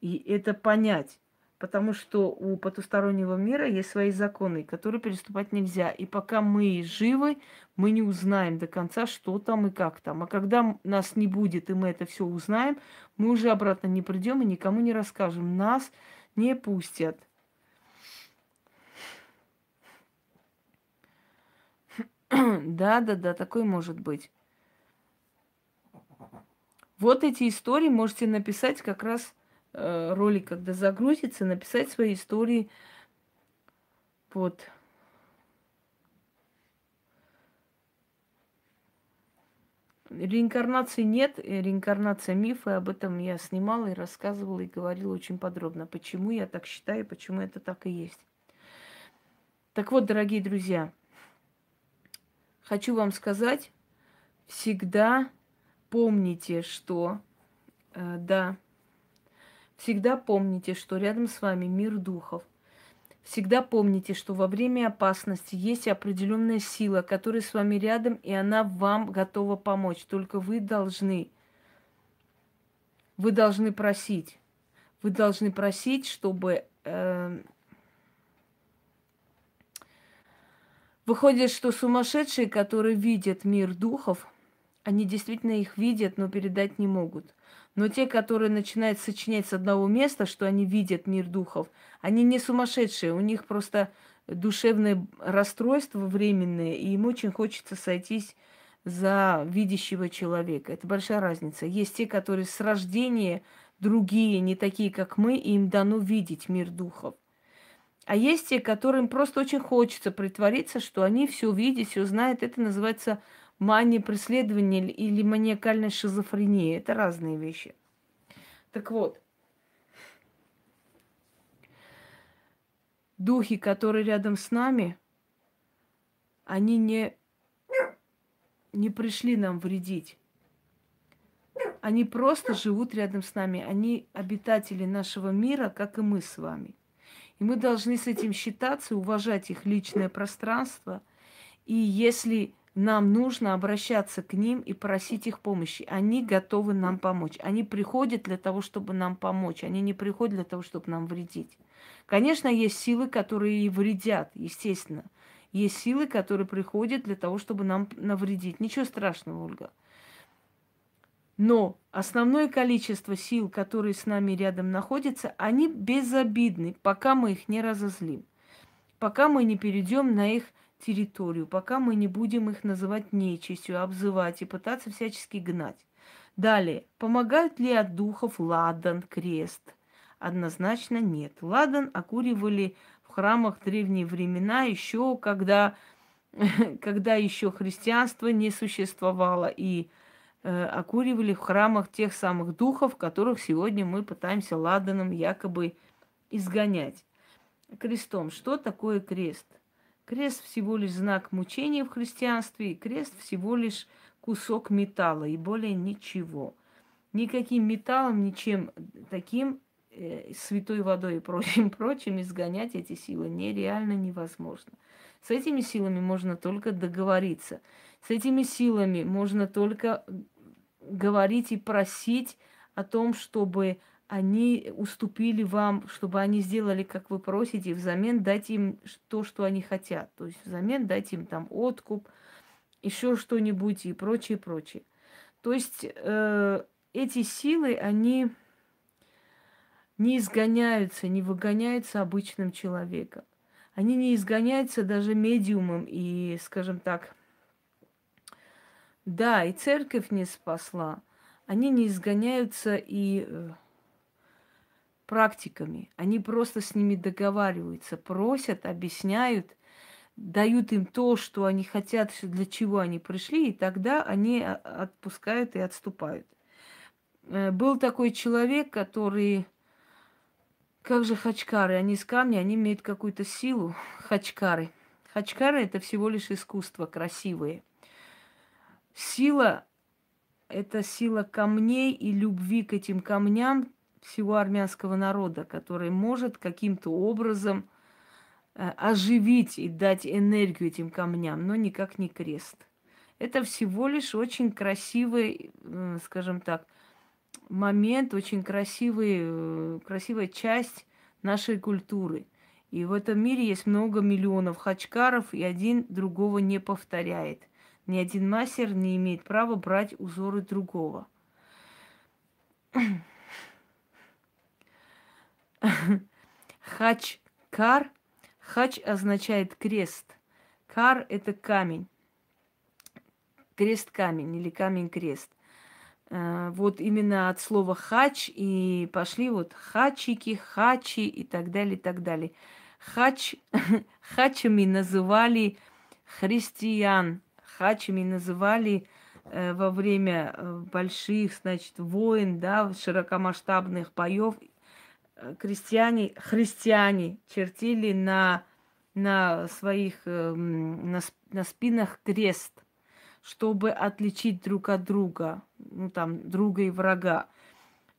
и это понять. Потому что у потустороннего мира есть свои законы, которые переступать нельзя. И пока мы живы, мы не узнаем до конца, что там и как там. А когда нас не будет, и мы это все узнаем, мы уже обратно не придем и никому не расскажем. Нас не пустят. Да, да, да, такой может быть. Вот эти истории можете написать как раз э, ролик, когда загрузится, написать свои истории под Реинкарнации нет, реинкарнация мифа, об этом я снимала и рассказывала и говорила очень подробно, почему я так считаю, почему это так и есть. Так вот, дорогие друзья, хочу вам сказать, всегда помните, что, э, да, всегда помните, что рядом с вами мир духов. Всегда помните, что во время опасности есть определенная сила, которая с вами рядом, и она вам готова помочь. Только вы должны, вы должны просить. Вы должны просить, чтобы э, Выходит, что сумасшедшие, которые видят мир духов, они действительно их видят, но передать не могут. Но те, которые начинают сочинять с одного места, что они видят мир духов, они не сумасшедшие, у них просто душевное расстройство временное, и им очень хочется сойтись за видящего человека. Это большая разница. Есть те, которые с рождения другие, не такие, как мы, и им дано видеть мир духов. А есть те, которым просто очень хочется притвориться, что они все видят, все знают. Это называется мания преследования или маниакальная шизофрения. Это разные вещи. Так вот, духи, которые рядом с нами, они не, не пришли нам вредить. Они просто живут рядом с нами. Они обитатели нашего мира, как и мы с вами. И мы должны с этим считаться, уважать их личное пространство. И если нам нужно обращаться к ним и просить их помощи. Они готовы нам помочь. Они приходят для того, чтобы нам помочь. Они не приходят для того, чтобы нам вредить. Конечно, есть силы, которые и вредят, естественно. Есть силы, которые приходят для того, чтобы нам навредить. Ничего страшного, Ольга. Но основное количество сил, которые с нами рядом находятся, они безобидны, пока мы их не разозлим. Пока мы не перейдем на их территорию, пока мы не будем их называть нечистью, обзывать и пытаться всячески гнать. Далее, помогают ли от духов ладан, крест? Однозначно нет. Ладан окуривали в храмах в древние времена, еще когда, *laughs* когда еще христианство не существовало, и окуривали в храмах тех самых духов, которых сегодня мы пытаемся ладаном якобы изгонять. Крестом. Что такое крест? Крест всего лишь знак мучения в христианстве, и крест всего лишь кусок металла, и более ничего. Никаким металлом, ничем таким, э, святой водой и прочим, *laughs* прочим, изгонять эти силы нереально невозможно. С этими силами можно только договориться. С этими силами можно только говорить и просить о том, чтобы они уступили вам, чтобы они сделали, как вы просите, взамен дать им то, что они хотят. То есть взамен дать им там откуп, еще что-нибудь и прочее, прочее. То есть э, эти силы, они не изгоняются, не выгоняются обычным человеком. Они не изгоняются даже медиумом и, скажем так, да, и церковь не спасла. Они не изгоняются и э, практиками. Они просто с ними договариваются, просят, объясняют, дают им то, что они хотят, для чего они пришли, и тогда они отпускают и отступают. Э, был такой человек, который... Как же хачкары? Они из камня, они имеют какую-то силу. *laughs* Хачкары. Хачкары – это всего лишь искусство красивое. Сила это сила камней и любви к этим камням всего армянского народа, который может каким-то образом э, оживить и дать энергию этим камням, но никак не крест. Это всего лишь очень красивый, э, скажем так, момент, очень красивый, э, красивая часть нашей культуры. И в этом мире есть много миллионов хачкаров, и один другого не повторяет. Ни один мастер не имеет права брать узоры другого. *clears throat* Хач-кар. Хач означает крест. Кар – это камень. Крест-камень или камень-крест. Э, вот именно от слова хач и пошли вот хачики, хачи и так далее, и так далее. Хач, *laughs* хачами называли христиан, хачами называли э, во время э, больших, значит, войн, да, широкомасштабных боев Э, крестьяне, христиане чертили на, на своих, на, на спинах крест, чтобы отличить друг от друга, ну там, друга и врага.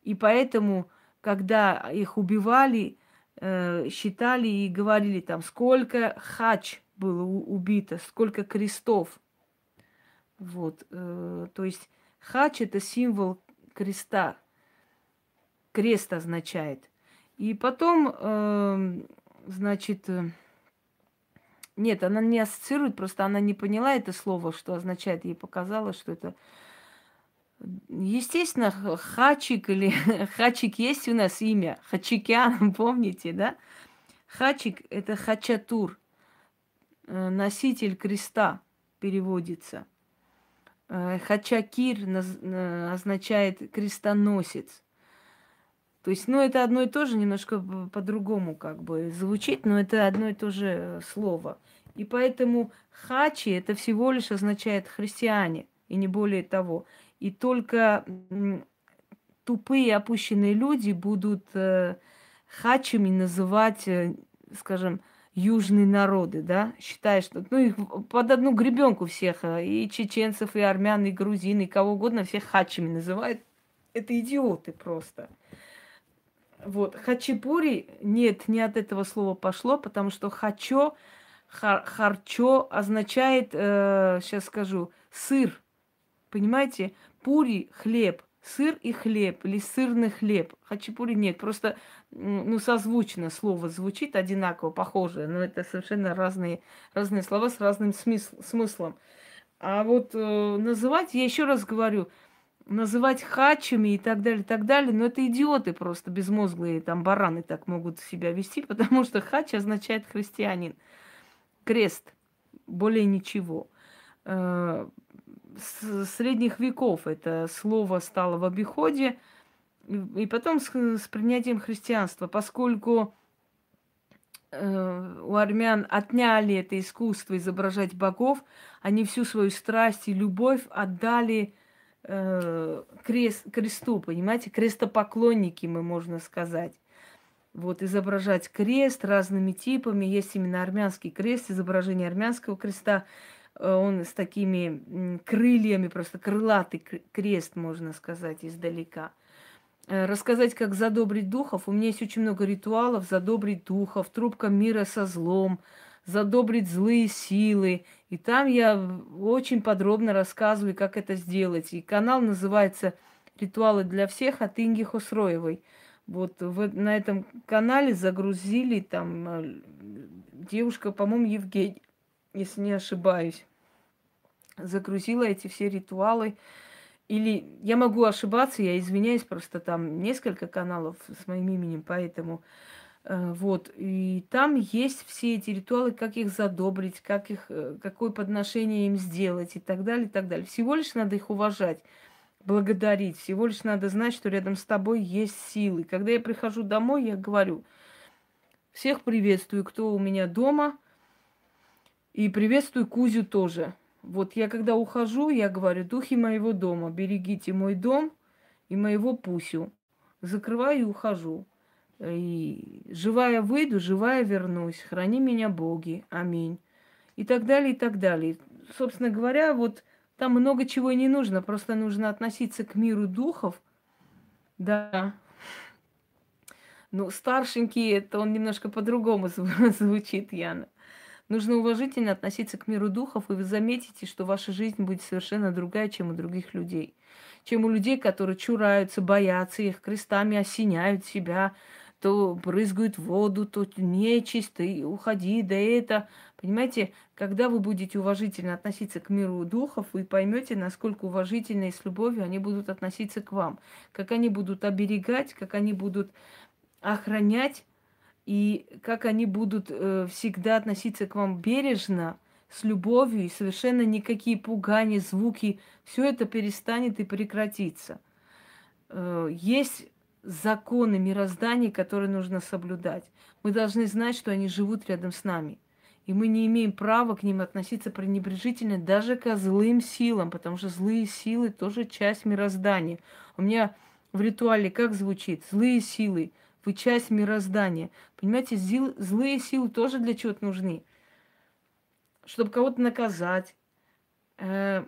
И поэтому, когда их убивали, считали и говорили там, сколько хач было убито, сколько крестов. Вот, то есть хач это символ креста. Крест означает. И потом, э, значит, э, нет, она не ассоциирует, просто она не поняла это слово, что означает. Ей показалось, что это... Естественно, Хачик или *laughs* Хачик есть у нас имя. Хачикян, *laughs* помните, да? Хачик – это Хачатур, э, носитель креста переводится. Э, Хачакир означает крестоносец. То есть, ну, это одно и то же, немножко по-другому как бы звучит, но это одно и то же э, слово. И поэтому хачи это всего лишь означает христиане, и не более того. И только тупые опущенные люди будут э, хачами называть, э, скажем, южные народы, да, считая, что, ну, их под одну гребенку всех, э, и чеченцев, и армян, и грузин, и кого угодно, всех хачами называют. Это идиоты просто. Вот. Хачапури, нет, не от этого слова пошло, потому что хачо, хар, харчо означает, э, сейчас скажу, сыр. Понимаете? Пури – хлеб, сыр и хлеб, или сырный хлеб. Хачапури нет, просто ну, созвучно слово звучит одинаково, похоже, но это совершенно разные, разные слова с разным смысл, смыслом. А вот э, называть, я еще раз говорю – называть хачами и так далее, и так далее, но это идиоты просто безмозглые, там бараны так могут себя вести, *laughs* потому что хач означает христианин. Крест, более ничего. Э, с средних веков это слово стало в обиходе, и потом с, с принятием христианства, поскольку э, у армян отняли это искусство изображать богов, они всю свою страсть и любовь отдали э, крест, кресту, понимаете, крестопоклонники мы, можно сказать. Вот изображать крест разными типами. Есть именно армянский крест, изображение армянского креста. Э, он с такими крыльями, просто крылатый крест, можно сказать, издалека. Э, рассказать, как задобрить духов. У меня есть очень много ритуалов. Задобрить духов, трубка мира со злом, задобрить злые силы. И там я очень подробно рассказываю, как это сделать. И канал называется «Ритуалы для всех» от Инги Хосроевой. Вот в, на этом канале загрузили там э, девушка, по-моему, Евгений, если не ошибаюсь, загрузила эти все ритуалы. Или я могу ошибаться, я извиняюсь, просто там несколько каналов с моим именем, поэтому Э, вот, и там есть все эти ритуалы, как их задобрить, как их, э, какое подношение им сделать и так далее, и так далее. Всего лишь надо их уважать, благодарить, всего лишь надо знать, что рядом с тобой есть силы. Когда я прихожу домой, я говорю, всех приветствую, кто у меня дома, и приветствую Кузю тоже. Вот я когда ухожу, я говорю, духи моего дома, берегите мой дом и моего Пусю. Закрываю и ухожу. И живая выйду, живая вернусь. Храни меня, Боги. Аминь. И так далее, и так далее. Собственно говоря, вот Там много чего не нужно, просто нужно относиться к миру духов. Да. Ну, старшенький, это он немножко по-другому *laughs* звучит, Яна. Нужно уважительно относиться к миру духов, и вы заметите, что ваша жизнь будет совершенно другая, чем у других людей. Чем у людей, которые чураются, боятся их, крестами осеняют себя, то брызгают воду, то нечисть, ты уходи, да это. Понимаете, когда вы будете уважительно относиться к миру духов, вы поймете, насколько уважительно и с любовью они будут относиться к вам. Как они будут оберегать, как они будут охранять, и как они будут э, всегда относиться к вам бережно, с любовью, и совершенно никакие пугания, звуки, все это перестанет и прекратится. Э, есть законы мироздания, которые нужно соблюдать. Мы должны знать, что они живут рядом с нами. И мы не имеем права к ним относиться пренебрежительно даже к злым силам, потому что злые силы тоже часть мироздания. У меня в ритуале как звучит? Злые силы, вы часть мироздания. Понимаете, зил, злые силы тоже для чего-то нужны. Чтобы кого-то наказать, э,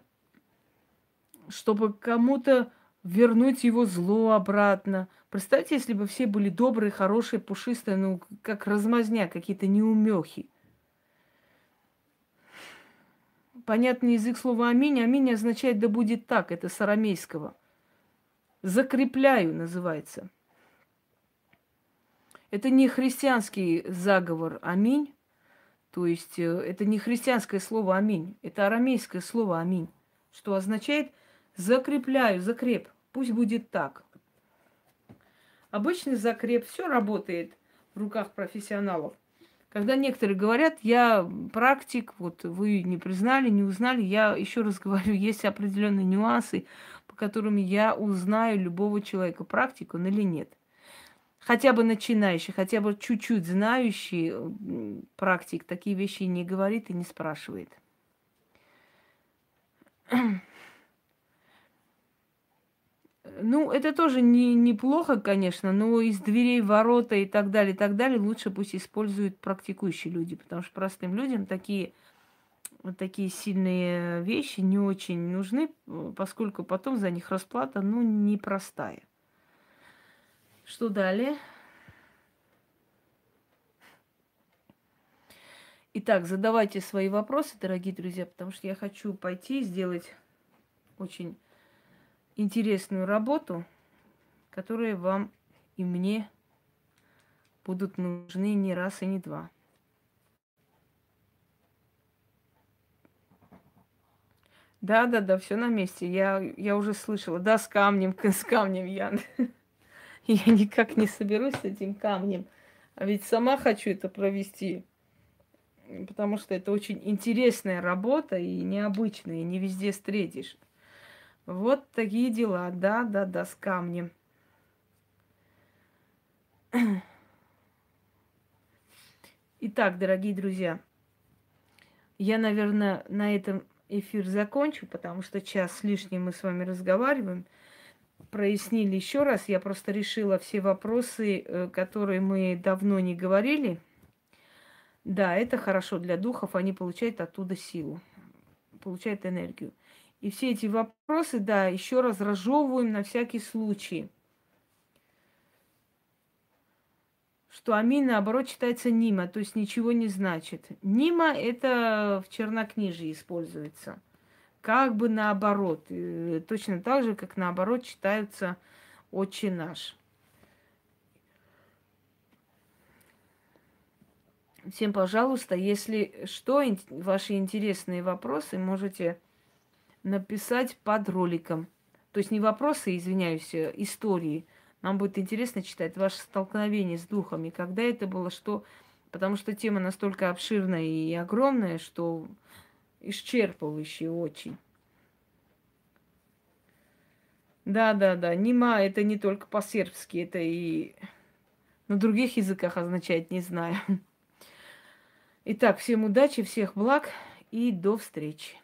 чтобы кому-то вернуть его зло обратно. Представьте, если бы все были добрые, хорошие, пушистые, ну, как размазня, какие-то неумехи. Понятный язык слова «аминь». «Аминь» означает «да будет так». Это с арамейского. «Закрепляю» называется. Это не христианский заговор «аминь». То есть э, это не христианское слово «аминь». Это арамейское слово «аминь», что означает Закрепляю, закреп. Пусть будет так. Обычный закреп, все работает в руках профессионалов. Когда некоторые говорят, я практик, вот вы не признали, не узнали, я еще раз говорю, *laughs* есть определенные нюансы, по которым я узнаю любого человека, практик он или нет. Хотя бы начинающий, хотя бы чуть-чуть знающий практик такие вещи не говорит и не спрашивает. *clears throat* Ну, это тоже не, неплохо, конечно, но из дверей ворота и так далее, и так далее лучше пусть используют практикующие люди, потому что простым людям такие, вот такие сильные вещи не очень нужны, поскольку потом за них расплата, ну, непростая. Что далее? Итак, задавайте свои вопросы, дорогие друзья, потому что я хочу пойти и сделать очень интересную работу, которые вам и мне будут нужны не раз и не два. Да, да, да, все на месте. Я, я уже слышала. Да, с камнем, *laughs* с камнем я. *laughs* Я никак не соберусь с этим камнем. А ведь сама хочу это провести. Потому что это очень интересная работа и необычная, и не везде встретишь. Вот такие дела, да, да, да, с камнем. *clears throat* Итак, дорогие друзья, я, наверное, на этом эфир закончу, потому что час с лишним мы с вами разговариваем. Прояснили еще раз. Я просто решила все вопросы, э, которые мы давно не говорили. Да, это хорошо для духов, они получают оттуда силу, получают энергию. И все эти вопросы, да, еще раз разжевываем на всякий случай. Что амин, наоборот, читается нима, то есть ничего не значит. Нима это в чернокнижии используется. Как бы наоборот. Э, точно так же, как наоборот читаются «Отче наш». Всем, пожалуйста, если что, ваши интересные вопросы можете написать под роликом. То есть не вопросы, извиняюсь, а истории. Нам будет интересно читать ваше столкновение с духами, когда это было, что... Потому что тема настолько обширная и огромная, что исчерпывающая очень. Да, да, да. Нима это не только по-сербски, это и на других языках означает не знаю. Итак, всем удачи, всех благ и до встречи.